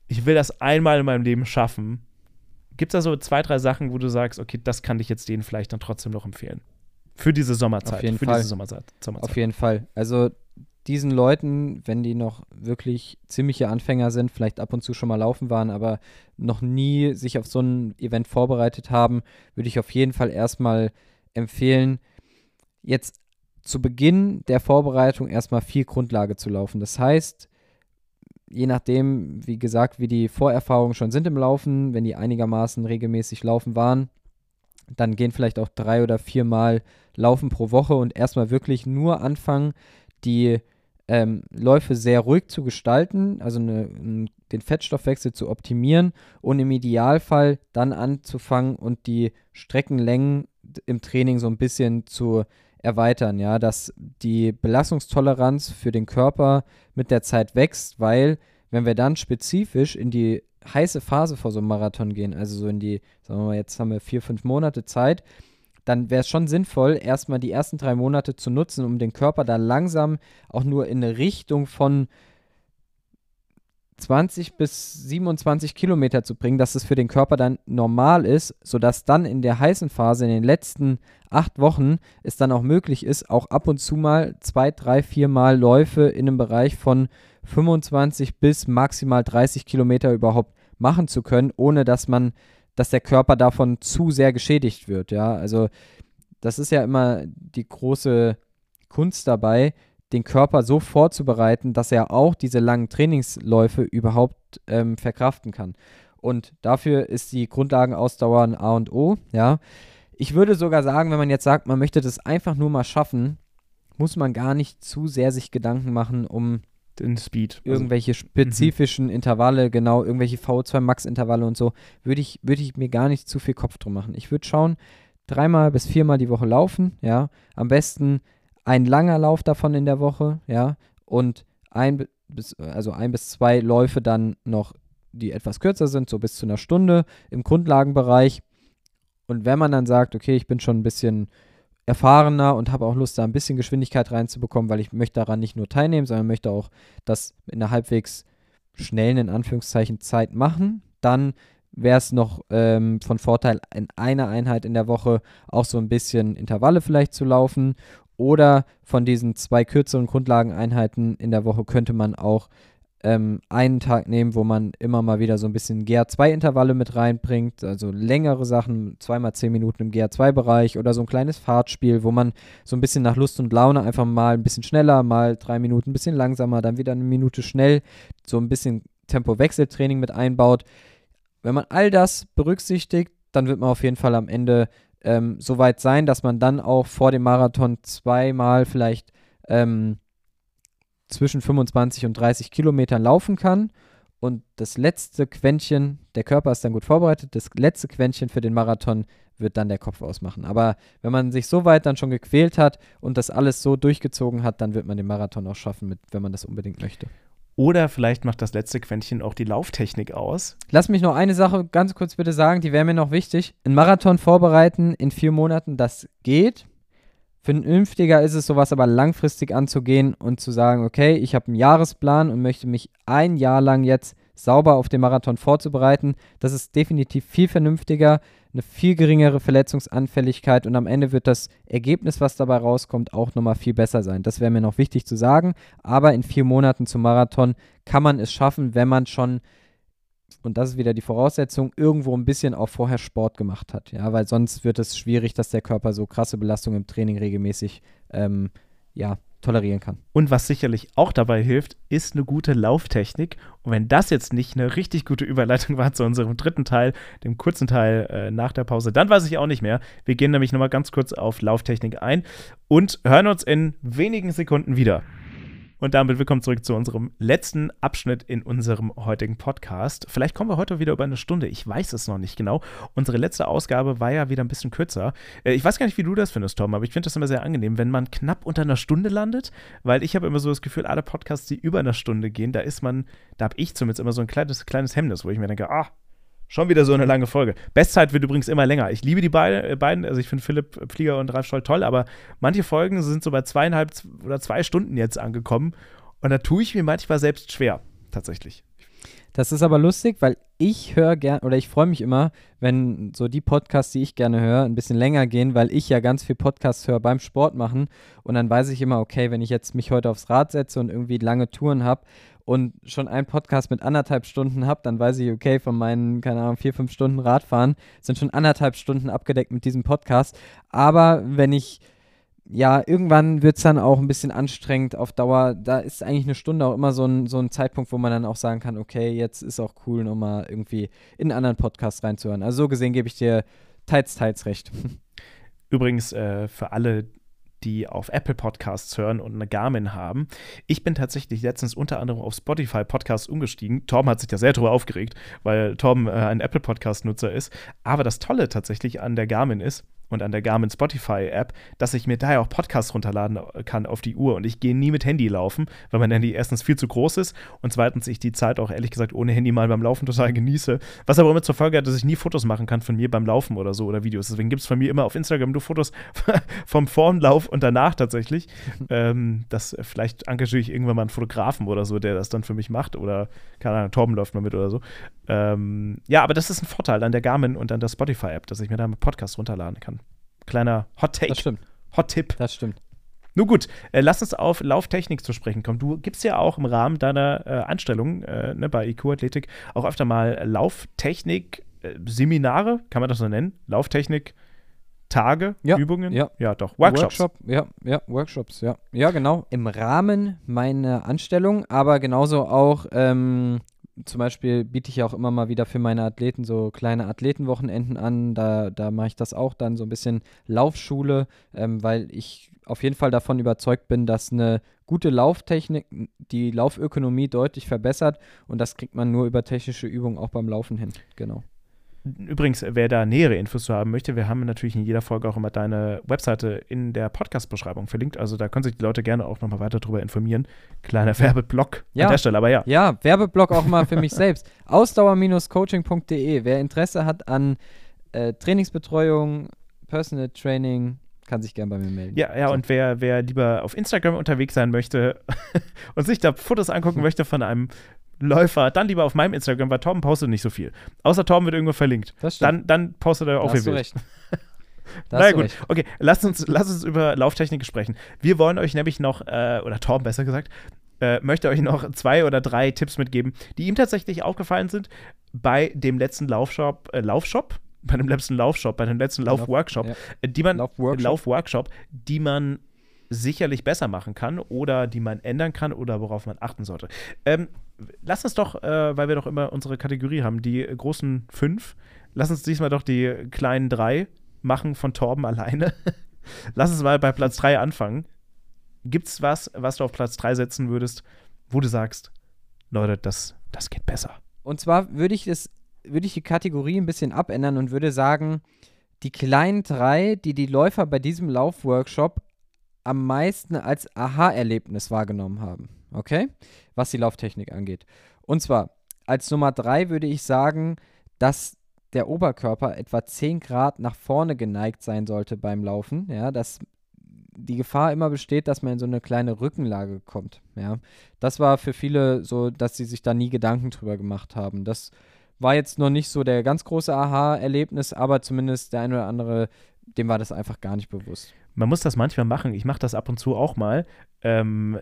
ich will das einmal in meinem Leben schaffen. Gibt es da so zwei, drei Sachen, wo du sagst, okay, das kann ich jetzt denen vielleicht dann trotzdem noch empfehlen? Für diese Sommerzeit. Auf jeden für Fall. diese Sommerzeit. Sommerzeit. auf jeden Fall. Also diesen Leuten, wenn die noch wirklich ziemliche Anfänger sind, vielleicht ab und zu schon mal laufen waren, aber noch nie sich auf so ein Event vorbereitet haben, würde ich auf jeden Fall erstmal empfehlen, jetzt zu Beginn der Vorbereitung erstmal viel Grundlage zu laufen. Das heißt, je nachdem, wie gesagt, wie die Vorerfahrungen schon sind im Laufen, wenn die einigermaßen regelmäßig laufen waren, dann gehen vielleicht auch drei oder viermal Laufen pro Woche und erstmal wirklich nur anfangen, die ähm, Läufe sehr ruhig zu gestalten, also eine, den Fettstoffwechsel zu optimieren und im Idealfall dann anzufangen und die Streckenlängen im Training so ein bisschen zu erweitern, ja, dass die Belastungstoleranz für den Körper mit der Zeit wächst, weil wenn wir dann spezifisch in die heiße Phase vor so einem Marathon gehen, also so in die, sagen wir mal, jetzt haben wir vier, fünf Monate Zeit, dann wäre es schon sinnvoll, erstmal die ersten drei Monate zu nutzen, um den Körper da langsam auch nur in eine Richtung von 20 bis 27 Kilometer zu bringen, dass es für den Körper dann normal ist, sodass dann in der heißen Phase, in den letzten acht Wochen, es dann auch möglich ist, auch ab und zu mal zwei, drei, vier Mal Läufe in einem Bereich von 25 bis maximal 30 Kilometer überhaupt machen zu können, ohne dass man, dass der Körper davon zu sehr geschädigt wird. Ja, also das ist ja immer die große Kunst dabei, den Körper so vorzubereiten, dass er auch diese langen Trainingsläufe überhaupt ähm, verkraften kann. Und dafür ist die Grundlagenausdauer ein A und O. Ja, ich würde sogar sagen, wenn man jetzt sagt, man möchte das einfach nur mal schaffen, muss man gar nicht zu sehr sich Gedanken machen um den Speed. Also irgendwelche also, spezifischen Intervalle, genau, irgendwelche VO2 Max Intervalle und so, würde ich, würd ich mir gar nicht zu viel Kopf drum machen. Ich würde schauen, dreimal bis viermal die Woche laufen, ja, am besten ein langer Lauf davon in der Woche, ja, und ein bis, also ein bis zwei Läufe dann noch, die etwas kürzer sind, so bis zu einer Stunde im Grundlagenbereich. Und wenn man dann sagt, okay, ich bin schon ein bisschen erfahrener und habe auch Lust, da ein bisschen Geschwindigkeit reinzubekommen, weil ich möchte daran nicht nur teilnehmen, sondern möchte auch das in einer halbwegs schnellen, in Anführungszeichen, Zeit machen, dann wäre es noch ähm, von Vorteil, in einer Einheit in der Woche auch so ein bisschen Intervalle vielleicht zu laufen. Oder von diesen zwei kürzeren Grundlageneinheiten in der Woche könnte man auch ähm, einen Tag nehmen, wo man immer mal wieder so ein bisschen GR2-Intervalle mit reinbringt, also längere Sachen, zweimal zehn Minuten im GR2-Bereich oder so ein kleines Fahrtspiel, wo man so ein bisschen nach Lust und Laune einfach mal ein bisschen schneller, mal drei Minuten ein bisschen langsamer, dann wieder eine Minute schnell, so ein bisschen Tempo-Wechseltraining mit einbaut. Wenn man all das berücksichtigt, dann wird man auf jeden Fall am Ende ähm, so weit sein, dass man dann auch vor dem Marathon zweimal vielleicht ähm, zwischen 25 und 30 Kilometern laufen kann. Und das letzte Quäntchen, der Körper ist dann gut vorbereitet, das letzte Quäntchen für den Marathon wird dann der Kopf ausmachen. Aber wenn man sich so weit dann schon gequält hat und das alles so durchgezogen hat, dann wird man den Marathon auch schaffen, mit, wenn man das unbedingt möchte. Oder vielleicht macht das letzte Quäntchen auch die Lauftechnik aus. Lass mich noch eine Sache ganz kurz bitte sagen, die wäre mir noch wichtig. Ein Marathon vorbereiten in vier Monaten, das geht. Vernünftiger ist es, sowas aber langfristig anzugehen und zu sagen, okay, ich habe einen Jahresplan und möchte mich ein Jahr lang jetzt sauber auf den Marathon vorzubereiten. Das ist definitiv viel vernünftiger, eine viel geringere Verletzungsanfälligkeit und am Ende wird das Ergebnis, was dabei rauskommt, auch nochmal viel besser sein. Das wäre mir noch wichtig zu sagen. Aber in vier Monaten zum Marathon kann man es schaffen, wenn man schon und das ist wieder die Voraussetzung, irgendwo ein bisschen auch vorher Sport gemacht hat. Ja, weil sonst wird es schwierig, dass der Körper so krasse Belastungen im Training regelmäßig ähm, ja, tolerieren kann. Und was sicherlich auch dabei hilft, ist eine gute Lauftechnik. Und wenn das jetzt nicht eine richtig gute Überleitung war zu unserem dritten Teil, dem kurzen Teil äh, nach der Pause, dann weiß ich auch nicht mehr. Wir gehen nämlich nochmal ganz kurz auf Lauftechnik ein und hören uns in wenigen Sekunden wieder. Und damit willkommen zurück zu unserem letzten Abschnitt in unserem heutigen Podcast. Vielleicht kommen wir heute wieder über eine Stunde. Ich weiß es noch nicht genau. Unsere letzte Ausgabe war ja wieder ein bisschen kürzer. Äh, ich weiß gar nicht, wie du das findest, Tom, aber ich finde das immer sehr angenehm, wenn man knapp unter einer Stunde landet, weil ich habe immer so das Gefühl, alle Podcasts, die über eine Stunde gehen, da ist man, da habe ich zumindest immer so ein kleines, kleines Hemmnis, wo ich mir denke, ah, Schon wieder so eine lange Folge. Bestzeit wird übrigens immer länger. Ich liebe die äh, beiden, also ich finde Philipp Flieger und Ralf Scholl toll, aber manche Folgen sind so bei zweieinhalb oder zwei Stunden jetzt angekommen. Und da tue ich mir manchmal selbst schwer, tatsächlich. Das ist aber lustig, weil ich höre gern oder ich freue mich immer, wenn so die Podcasts, die ich gerne höre, ein bisschen länger gehen, weil ich ja ganz viel Podcasts höre beim Sport machen und dann weiß ich immer, okay, wenn ich jetzt mich heute aufs Rad setze und irgendwie lange Touren habe und schon einen Podcast mit anderthalb Stunden habe, dann weiß ich, okay, von meinen, keine Ahnung, vier, fünf Stunden Radfahren sind schon anderthalb Stunden abgedeckt mit diesem Podcast. Aber wenn ich, ja, irgendwann wird es dann auch ein bisschen anstrengend auf Dauer. Da ist eigentlich eine Stunde auch immer so ein, so ein Zeitpunkt, wo man dann auch sagen kann, okay, jetzt ist auch cool, nochmal irgendwie in einen anderen Podcast reinzuhören. Also so gesehen gebe ich dir teils, teils recht. Übrigens, äh, für alle, die auf Apple Podcasts hören und eine Garmin haben. Ich bin tatsächlich letztens unter anderem auf Spotify Podcasts umgestiegen. Torben hat sich da sehr drüber aufgeregt, weil Torben äh, ein Apple Podcast Nutzer ist. Aber das Tolle tatsächlich an der Garmin ist, und an der Garmin Spotify App, dass ich mir daher auch Podcasts runterladen kann auf die Uhr. Und ich gehe nie mit Handy laufen, weil mein Handy erstens viel zu groß ist und zweitens ich die Zeit auch ehrlich gesagt ohne Handy mal beim Laufen total genieße. Was aber immer zur Folge hat, dass ich nie Fotos machen kann von mir beim Laufen oder so oder Videos. Deswegen gibt es von mir immer auf Instagram nur Fotos vom Vorlauf und danach tatsächlich. ähm, das vielleicht engagiere ich irgendwann mal einen Fotografen oder so, der das dann für mich macht. Oder, keine Ahnung, Torben läuft mal mit oder so. Ähm, ja, aber das ist ein Vorteil an der Garmin und an der Spotify-App, dass ich mir da einen Podcast runterladen kann. Kleiner Hot Take. Das stimmt. Hot Tipp. Das stimmt. Nun gut, äh, lass uns auf Lauftechnik zu sprechen kommen. Du gibst ja auch im Rahmen deiner äh, Anstellung äh, ne, bei IQ Athletik auch öfter mal Lauftechnik äh, Seminare, kann man das so nennen? Lauftechnik Tage, Ja, Übungen? ja. ja, doch. Workshops. Workshop, ja, ja, Workshops, ja. Ja, genau. Im Rahmen meiner Anstellung, aber genauso auch, ähm, zum Beispiel biete ich ja auch immer mal wieder für meine Athleten so kleine Athletenwochenenden an. Da, da mache ich das auch dann so ein bisschen Laufschule, ähm, weil ich auf jeden Fall davon überzeugt bin, dass eine gute Lauftechnik die Laufökonomie deutlich verbessert und das kriegt man nur über technische Übungen auch beim Laufen hin. Genau. Übrigens, wer da nähere Infos zu haben möchte, wir haben natürlich in jeder Folge auch immer deine Webseite in der Podcast-Beschreibung verlinkt. Also da können sich die Leute gerne auch nochmal weiter darüber informieren. Kleiner Werbeblock Ja. an der Stelle, aber ja. Ja, Werbeblock auch mal für mich selbst. Ausdauer-coaching.de. Wer Interesse hat an äh, Trainingsbetreuung, Personal Training, kann sich gern bei mir melden. Ja, ja, So. und wer, wer lieber auf Instagram unterwegs sein möchte und sich da Fotos angucken möchte von einem Läufer, dann lieber auf meinem Instagram, weil Torben postet nicht so viel. Außer Torben wird irgendwo verlinkt. Das stimmt. Dann, dann postet er auch viel recht. Na du gut, recht. okay, lasst uns, lasst uns über Lauftechnik sprechen. Wir wollen euch nämlich noch, äh, oder Torben besser gesagt, äh, möchte euch noch zwei oder drei Tipps mitgeben, die ihm tatsächlich aufgefallen sind bei dem letzten Laufshop, äh, Laufshop? Bei dem letzten Laufshop, bei dem letzten Laufworkshop, ja. die man, Laufworkshop. Laufworkshop, die man sicherlich besser machen kann oder die man ändern kann oder worauf man achten sollte. Ähm, lass uns doch, äh, weil wir doch immer unsere Kategorie haben, die großen fünf, lass uns diesmal doch die kleinen drei machen von Torben alleine. lass uns mal bei Platz drei anfangen. Gibt's was, was du auf Platz drei setzen würdest, wo du sagst, Leute, das, das geht besser? Und zwar würde ich das, würde ich die Kategorie ein bisschen abändern und würde sagen, die kleinen drei, die die Läufer bei diesem Laufworkshop am meisten als Aha-Erlebnis wahrgenommen haben. Okay? Was die Lauftechnik angeht. Und zwar, als Nummer drei würde ich sagen, dass der Oberkörper etwa 10 Grad nach vorne geneigt sein sollte beim Laufen. Ja, dass die Gefahr immer besteht, dass man in so eine kleine Rückenlage kommt. Ja, das war für viele so, dass sie sich da nie Gedanken drüber gemacht haben. Das war jetzt noch nicht so der ganz große Aha-Erlebnis, aber zumindest der eine oder andere, dem war das einfach gar nicht bewusst. Man muss das manchmal machen. Ich mache das ab und zu auch mal, ähm,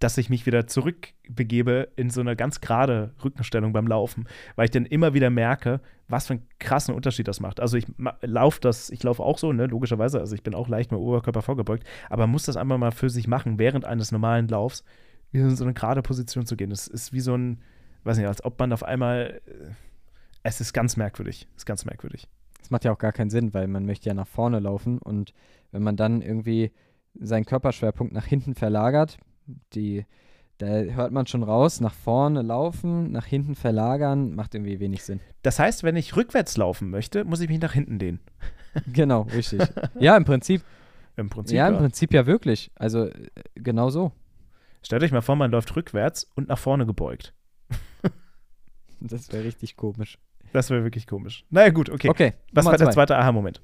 dass ich mich wieder zurückbegebe in so eine ganz gerade Rückenstellung beim Laufen, weil ich dann immer wieder merke, was für einen krassen Unterschied das macht. Also ich laufe das, ich laufe auch so, ne, logischerweise, also ich bin auch leicht mit Oberkörper vorgebeugt, aber man muss das einfach mal für sich machen, während eines normalen Laufs, wieder in so eine gerade Position zu gehen. Das ist wie so ein, weiß nicht, als ob man auf einmal, äh, es ist ganz merkwürdig, es ist ganz merkwürdig. Das macht ja auch gar keinen Sinn, weil man möchte ja nach vorne laufen und wenn man dann irgendwie seinen Körperschwerpunkt nach hinten verlagert, die, da hört man schon raus, nach vorne laufen, nach hinten verlagern, macht irgendwie wenig Sinn. Das heißt, wenn ich rückwärts laufen möchte, muss ich mich nach hinten dehnen. Genau, richtig. ja, im Prinzip. Im Prinzip. ja, im ja. Prinzip ja wirklich. Also äh, genau so. Stellt euch mal vor, man läuft rückwärts und nach vorne gebeugt. Das wäre richtig komisch. Das wäre wirklich komisch. Naja, gut, okay. Okay, Was Nummer war der zwei. zweite Aha-Moment?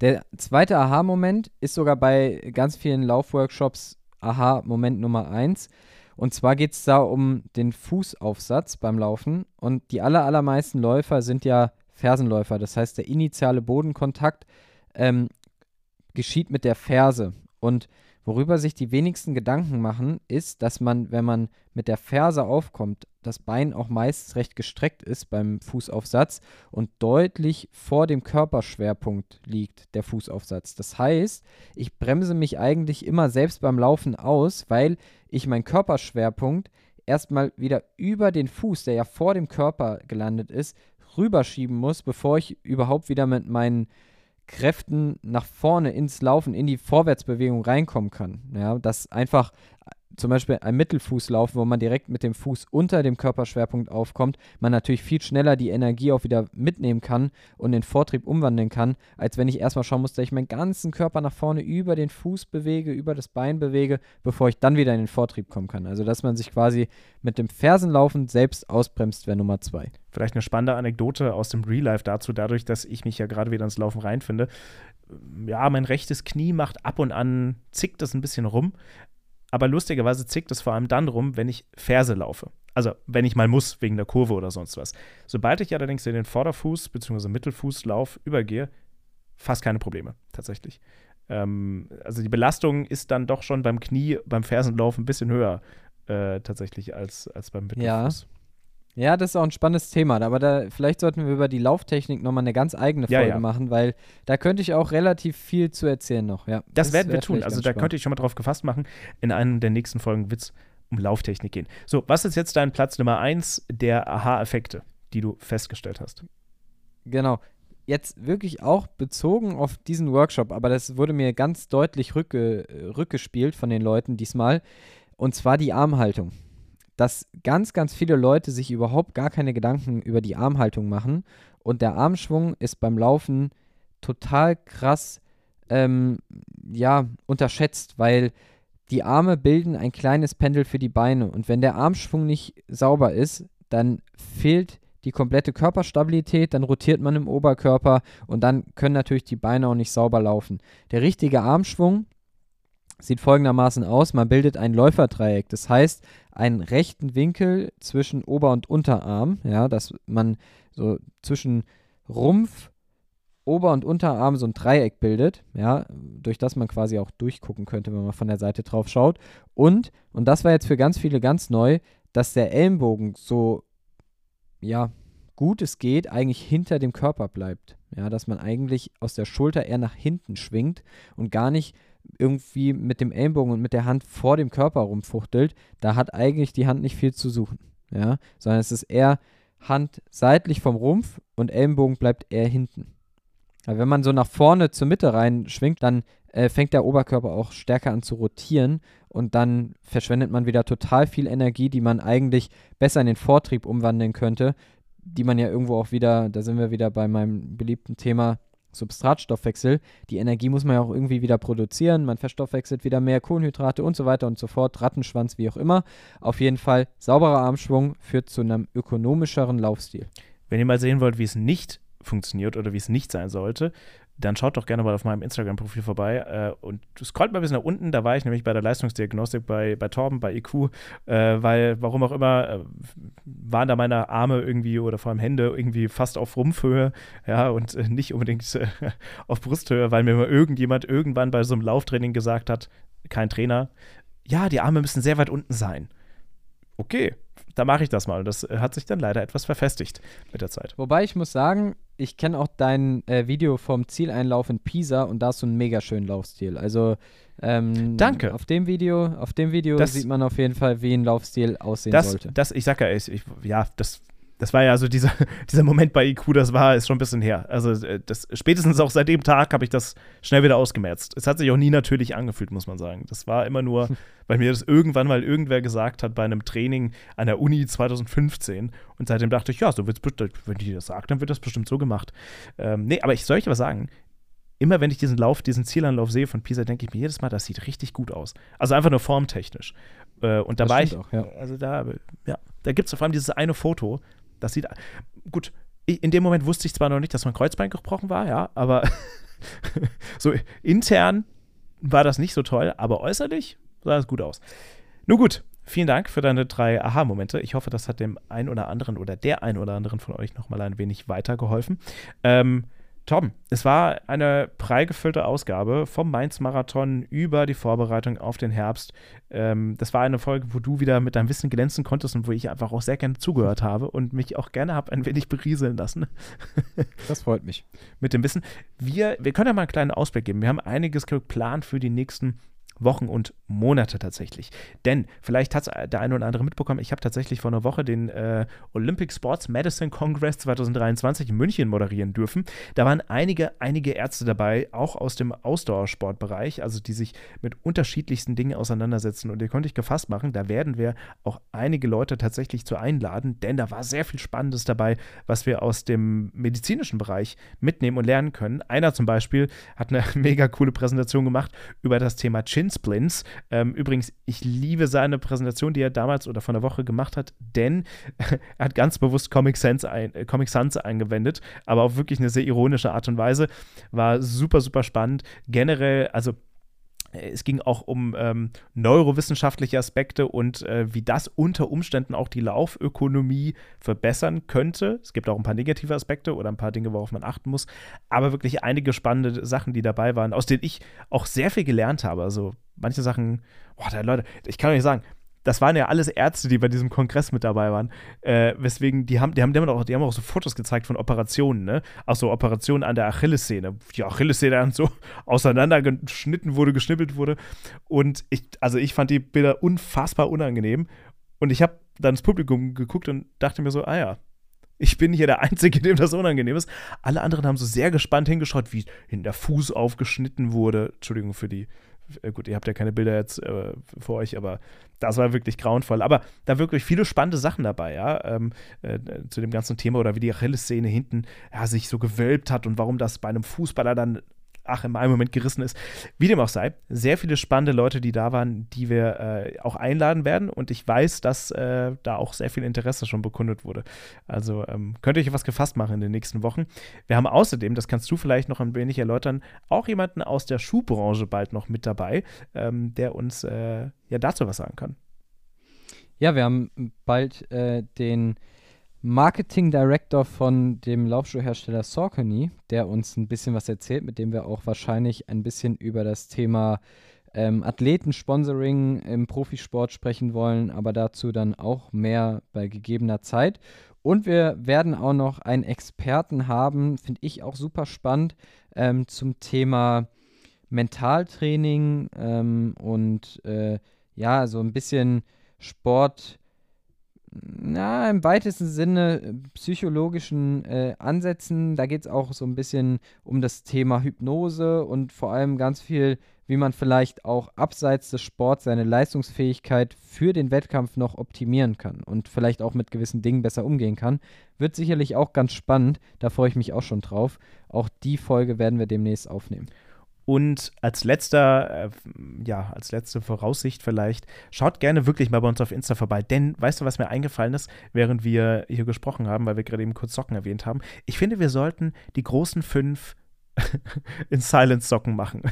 Der zweite Aha-Moment ist sogar bei ganz vielen Laufworkshops Aha-Moment Nummer eins. Und zwar geht es da um den Fußaufsatz beim Laufen. Und die aller, allermeisten Läufer sind ja Fersenläufer. Das heißt, der initiale Bodenkontakt ähm, geschieht mit der Ferse. Und worüber sich die wenigsten Gedanken machen, ist, dass man, wenn man mit der Ferse aufkommt, das Bein auch meist recht gestreckt ist beim Fußaufsatz und deutlich vor dem Körperschwerpunkt liegt der Fußaufsatz. Das heißt, ich bremse mich eigentlich immer selbst beim Laufen aus, weil ich meinen Körperschwerpunkt erstmal wieder über den Fuß, der ja vor dem Körper gelandet ist, rüberschieben muss, bevor ich überhaupt wieder mit meinen Kräften nach vorne ins Laufen, in die Vorwärtsbewegung reinkommen kann. Ja, dass einfach zum Beispiel ein Mittelfußlauf, wo man direkt mit dem Fuß unter dem Körperschwerpunkt aufkommt, man natürlich viel schneller die Energie auch wieder mitnehmen kann und den Vortrieb umwandeln kann, als wenn ich erstmal schauen muss, dass ich meinen ganzen Körper nach vorne über den Fuß bewege, über das Bein bewege, bevor ich dann wieder in den Vortrieb kommen kann. Also dass man sich quasi mit dem Fersenlaufen selbst ausbremst, wäre Nummer zwei. Vielleicht eine spannende Anekdote aus dem Real Life dazu, dadurch, dass ich mich ja gerade wieder ins Laufen reinfinde. Ja, mein rechtes Knie macht ab und an, zickt das ein bisschen rum. Aber lustigerweise zickt es vor allem dann rum, wenn ich Ferse laufe. Also, wenn ich mal muss, wegen der Kurve oder sonst was. Sobald ich allerdings in den Vorderfuß- bzw. Mittelfußlauf übergehe, fast keine Probleme, tatsächlich. Ähm, also, die Belastung ist dann doch schon beim Knie, beim Fersenlauf ein bisschen höher, äh, tatsächlich, als, als beim Mittelfuß. Ja. Ja, das ist auch ein spannendes Thema, aber da vielleicht sollten wir über die Lauftechnik nochmal eine ganz eigene Ja, Folge ja. machen, weil da könnte ich auch relativ viel zu erzählen noch. Ja, Das, werden wir tun. Also da spannend. könnte ich schon mal drauf gefasst machen. In einem der nächsten Folgen wird es um Lauftechnik gehen. So, was ist jetzt dein Platz Nummer eins der Aha-Effekte, die du festgestellt hast? Genau. Jetzt wirklich auch bezogen auf diesen Workshop, aber das wurde mir ganz deutlich rückge rückgespielt von den Leuten diesmal. Und zwar die Armhaltung. Dass ganz, ganz viele Leute sich überhaupt gar keine Gedanken über die Armhaltung machen. Und der Armschwung ist beim Laufen total krass, ähm, ja, unterschätzt, weil die Arme bilden ein kleines Pendel für die Beine. Und wenn der Armschwung nicht sauber ist, dann fehlt die komplette Körperstabilität, dann rotiert man im Oberkörper und dann können natürlich die Beine auch nicht sauber laufen. Der richtige Armschwung sieht folgendermaßen aus: Man bildet ein Läuferdreieck, das heißt einen rechten Winkel zwischen Ober- und Unterarm, ja, dass man so zwischen Rumpf, Ober- und Unterarm so ein Dreieck bildet, ja, durch das man quasi auch durchgucken könnte, wenn man von der Seite drauf schaut. Und, und das war jetzt für ganz viele ganz neu, dass der Ellenbogen so, ja, gut es geht, eigentlich hinter dem Körper bleibt. Ja, dass man eigentlich aus der Schulter eher nach hinten schwingt und gar nicht irgendwie mit dem Ellenbogen und mit der Hand vor dem Körper rumfuchtelt. Da hat eigentlich die Hand nicht viel zu suchen. Ja, sondern es ist eher Hand seitlich vom Rumpf und Ellenbogen bleibt eher hinten. Aber wenn man so nach vorne zur Mitte rein schwingt, dann äh, fängt der Oberkörper auch stärker an zu rotieren und dann verschwendet man wieder total viel Energie, die man eigentlich besser in den Vortrieb umwandeln könnte, die man ja irgendwo auch wieder, da sind wir wieder bei meinem beliebten Thema Substratstoffwechsel. Die Energie muss man ja auch irgendwie wieder produzieren. Man verstoffwechselt wieder mehr Kohlenhydrate und so weiter und so fort. Rattenschwanz, wie auch immer. Auf jeden Fall, sauberer Armschwung führt zu einem ökonomischeren Laufstil. Wenn ihr mal sehen wollt, wie es nicht funktioniert oder wie es nicht sein sollte, dann schaut doch gerne mal auf meinem Instagram-Profil vorbei äh, und scrollt mal bis nach unten. Da war ich nämlich bei der Leistungsdiagnostik bei, bei Torben, bei IQ, äh, weil, warum auch immer, äh, waren da meine Arme irgendwie oder vor allem Hände irgendwie fast auf Rumpfhöhe, ja, und äh, nicht unbedingt äh, auf Brusthöhe, weil mir mal irgendjemand irgendwann bei so einem Lauftraining gesagt hat, kein Trainer, ja, die Arme müssen sehr weit unten sein. Okay, da mache ich das mal. Und das hat sich dann leider etwas verfestigt mit der Zeit. Wobei ich muss sagen, ich kenne auch dein äh, Video vom Zieleinlauf in Pisa und da hast du einen mega schönen Laufstil. Also ähm, Danke. Auf dem Video, auf dem Video Das- sieht man auf jeden Fall, wie ein Laufstil aussehen Das, sollte. das, ich sag ja, ich, ich, ja, das, das war ja so dieser, dieser Moment bei IQ, das war, ist schon ein bisschen her. Also äh, das, spätestens auch seit dem Tag habe ich das schnell wieder ausgemerzt. Es hat sich auch nie natürlich angefühlt, muss man sagen. Das war immer nur, weil mir das irgendwann mal irgendwer gesagt hat bei einem Training an der Uni 2015 und seitdem dachte ich, ja, so wird's, bestimmt- wenn die das sagt, dann wird das bestimmt so gemacht. Ähm, nee, aber ich soll euch was sagen. Immer wenn ich diesen Lauf, diesen Zielanlauf sehe von Pisa, denke ich mir jedes Mal, das sieht richtig gut aus. Also einfach nur formtechnisch. Äh, und da war ich, auch, ja. also da, ja, da gibt es vor allem dieses eine Foto, das sieht, gut, in dem Moment wusste ich zwar noch nicht, dass mein Kreuzbein gebrochen war, ja, aber so intern war das nicht so toll, aber äußerlich sah es gut aus. Nun gut, vielen Dank für deine drei Aha-Momente. Ich hoffe, das hat dem einen oder anderen oder der einen oder anderen von euch nochmal ein wenig weitergeholfen. Ähm, Tom, es war eine prall gefüllte Ausgabe vom Mainz-Marathon über die Vorbereitung auf den Herbst. Ähm, das war eine Folge, wo du wieder mit deinem Wissen glänzen konntest und wo ich einfach auch sehr gerne zugehört habe und mich auch gerne habe ein wenig berieseln lassen Das freut mich. mit dem Wissen. Wir, wir können ja mal einen kleinen Ausblick geben. Wir haben einiges geplant für die nächsten Wochen und Monate tatsächlich. Denn vielleicht hat es der eine oder andere mitbekommen, ich habe tatsächlich vor einer Woche den äh, Olympic Sports Medicine Congress 2023 in München moderieren dürfen. Da waren einige, einige Ärzte dabei, auch aus dem Ausdauersportbereich, also die sich mit unterschiedlichsten Dingen auseinandersetzen. Und ihr konnte ich gefasst machen, da werden wir auch einige Leute tatsächlich zu einladen, denn da war sehr viel Spannendes dabei, was wir aus dem medizinischen Bereich mitnehmen und lernen können. Einer zum Beispiel hat eine mega coole Präsentation gemacht über das Thema Chin Splints. Ähm, übrigens, ich liebe seine Präsentation, die er damals oder von der Woche gemacht hat, denn er hat ganz bewusst Comic Sans, ein, äh, Comic Sans eingewendet, aber auf wirklich eine sehr ironische Art und Weise. War super, super spannend. Generell, also es ging auch um ähm, neurowissenschaftliche Aspekte und äh, wie das unter Umständen auch die Laufökonomie verbessern könnte. Es gibt auch ein paar negative Aspekte oder ein paar Dinge, worauf man achten muss. Aber wirklich einige spannende Sachen, die dabei waren, aus denen ich auch sehr viel gelernt habe. Also manche Sachen, boah, Leute, ich kann euch sagen, das waren ja alles Ärzte, die bei diesem Kongress mit dabei waren. Äh, weswegen, die haben, die, haben, die, haben auch, die haben auch so Fotos gezeigt von Operationen, ne? Auch so Operationen an der Achillessehne. Die Achillessehne dann so auseinandergeschnitten wurde, geschnippelt wurde. Und ich, also ich fand die Bilder unfassbar unangenehm. Und ich habe dann ins Publikum geguckt und dachte mir so, ah ja, ich bin hier der Einzige, dem das unangenehm ist. Alle anderen haben so sehr gespannt hingeschaut, wie in der Fuß aufgeschnitten wurde. Entschuldigung für die äh, gut, ihr habt ja keine Bilder jetzt äh, vor euch, aber das war wirklich grauenvoll. Aber da wirklich viele spannende Sachen dabei, ja, ähm, äh, zu dem ganzen Thema oder wie die Achillessehne hinten ja, sich so gewölbt hat und warum das bei einem Fußballer dann ach, in einem Moment gerissen ist. Wie dem auch sei, sehr viele spannende Leute, die da waren, die wir äh, auch einladen werden. Und ich weiß, dass äh, da auch sehr viel Interesse schon bekundet wurde. Also ähm, könnt ihr euch was gefasst machen in den nächsten Wochen. Wir haben außerdem, das kannst du vielleicht noch ein wenig erläutern, auch jemanden aus der Schuhbranche bald noch mit dabei, ähm, der uns äh, ja dazu was sagen kann. Ja, wir haben bald äh, den Marketing Director von dem Laufschuhhersteller Saucony, der uns ein bisschen was erzählt, mit dem wir auch wahrscheinlich ein bisschen über das Thema ähm, Athletensponsoring im Profisport sprechen wollen, aber dazu dann auch mehr bei gegebener Zeit. Und wir werden auch noch einen Experten haben, finde ich auch super spannend, ähm, zum Thema Mentaltraining ähm, und äh, ja, so ein bisschen Sport na, im weitesten Sinne äh, psychologischen äh, Ansätzen. Da geht es auch so ein bisschen um das Thema Hypnose und vor allem ganz viel, wie man vielleicht auch abseits des Sports seine Leistungsfähigkeit für den Wettkampf noch optimieren kann und vielleicht auch mit gewissen Dingen besser umgehen kann. Wird sicherlich auch ganz spannend. Da freue ich mich auch schon drauf. Auch die Folge werden wir demnächst aufnehmen. Und als letzter, äh, ja, als letzte Voraussicht vielleicht, schaut gerne wirklich mal bei uns auf Insta vorbei. Denn, weißt du, was mir eingefallen ist, während wir hier gesprochen haben, weil wir gerade eben kurz Socken erwähnt haben? Ich finde, wir sollten die großen fünf in Silence Socken machen.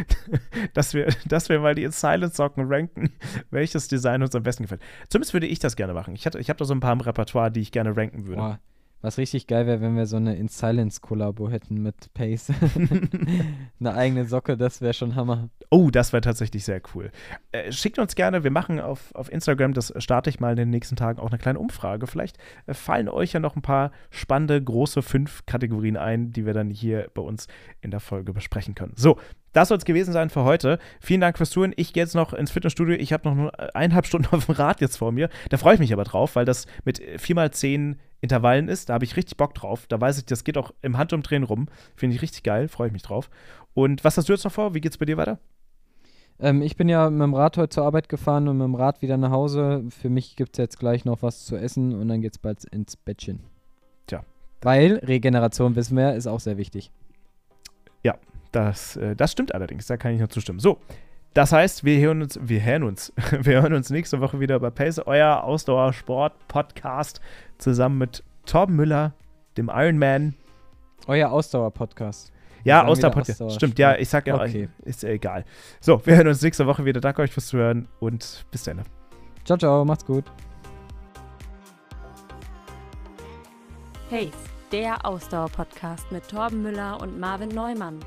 dass, wir, dass wir mal die in Silence Socken ranken, welches Design uns am besten gefällt. Zumindest würde ich das gerne machen. Ich, ich habe da so ein paar im Repertoire, die ich gerne ranken würde. Boah, was richtig geil wäre, wenn wir so eine In Silence Kollabo hätten mit Pace. eine eigene Socke, das wäre schon Hammer. Oh, das wäre tatsächlich sehr cool. Äh, schickt uns gerne, wir machen auf, auf Instagram, das starte ich mal in den nächsten Tagen, auch eine kleine Umfrage. Vielleicht äh, fallen euch ja noch ein paar spannende, große fünf Kategorien ein, die wir dann hier bei uns in der Folge besprechen können. So, das soll es gewesen sein für heute. Vielen Dank fürs Zuhören. Ich gehe jetzt noch ins Fitnessstudio. Ich habe noch nur eineinhalb Stunden auf dem Rad jetzt vor mir. Da freue ich mich aber drauf, weil das mit 4x10 Intervallen ist. Da habe ich richtig Bock drauf. Da weiß ich, das geht auch im Handumdrehen rum. Finde ich richtig geil. Freue ich mich drauf. Und was hast du jetzt noch vor? Wie geht es bei dir weiter? Ähm, ich bin ja mit dem Rad heute zur Arbeit gefahren und mit dem Rad wieder nach Hause. Für mich gibt es jetzt gleich noch was zu essen und dann geht es bald ins Bettchen. Tja. Weil Regeneration, wissen wir, ist auch sehr wichtig. Ja, das, äh, das stimmt allerdings. Da kann ich nur zustimmen. So, das heißt, wir hören uns, wir hören uns, wir hören uns nächste Woche wieder bei Pace, euer Ausdauersport-Podcast, zusammen mit Torben Müller, dem Ironman. Euer Ausdauer-Podcast. Ja, Ausdauer-Podcast. Stimmt, ja, ich sag ja, okay. ist ja egal. So, wir hören uns nächste Woche wieder. Danke euch fürs Zuhören und bis dann. Ciao, ciao, macht's gut. Pace, der Ausdauer-Podcast mit Torben Müller und Marvin Neumann.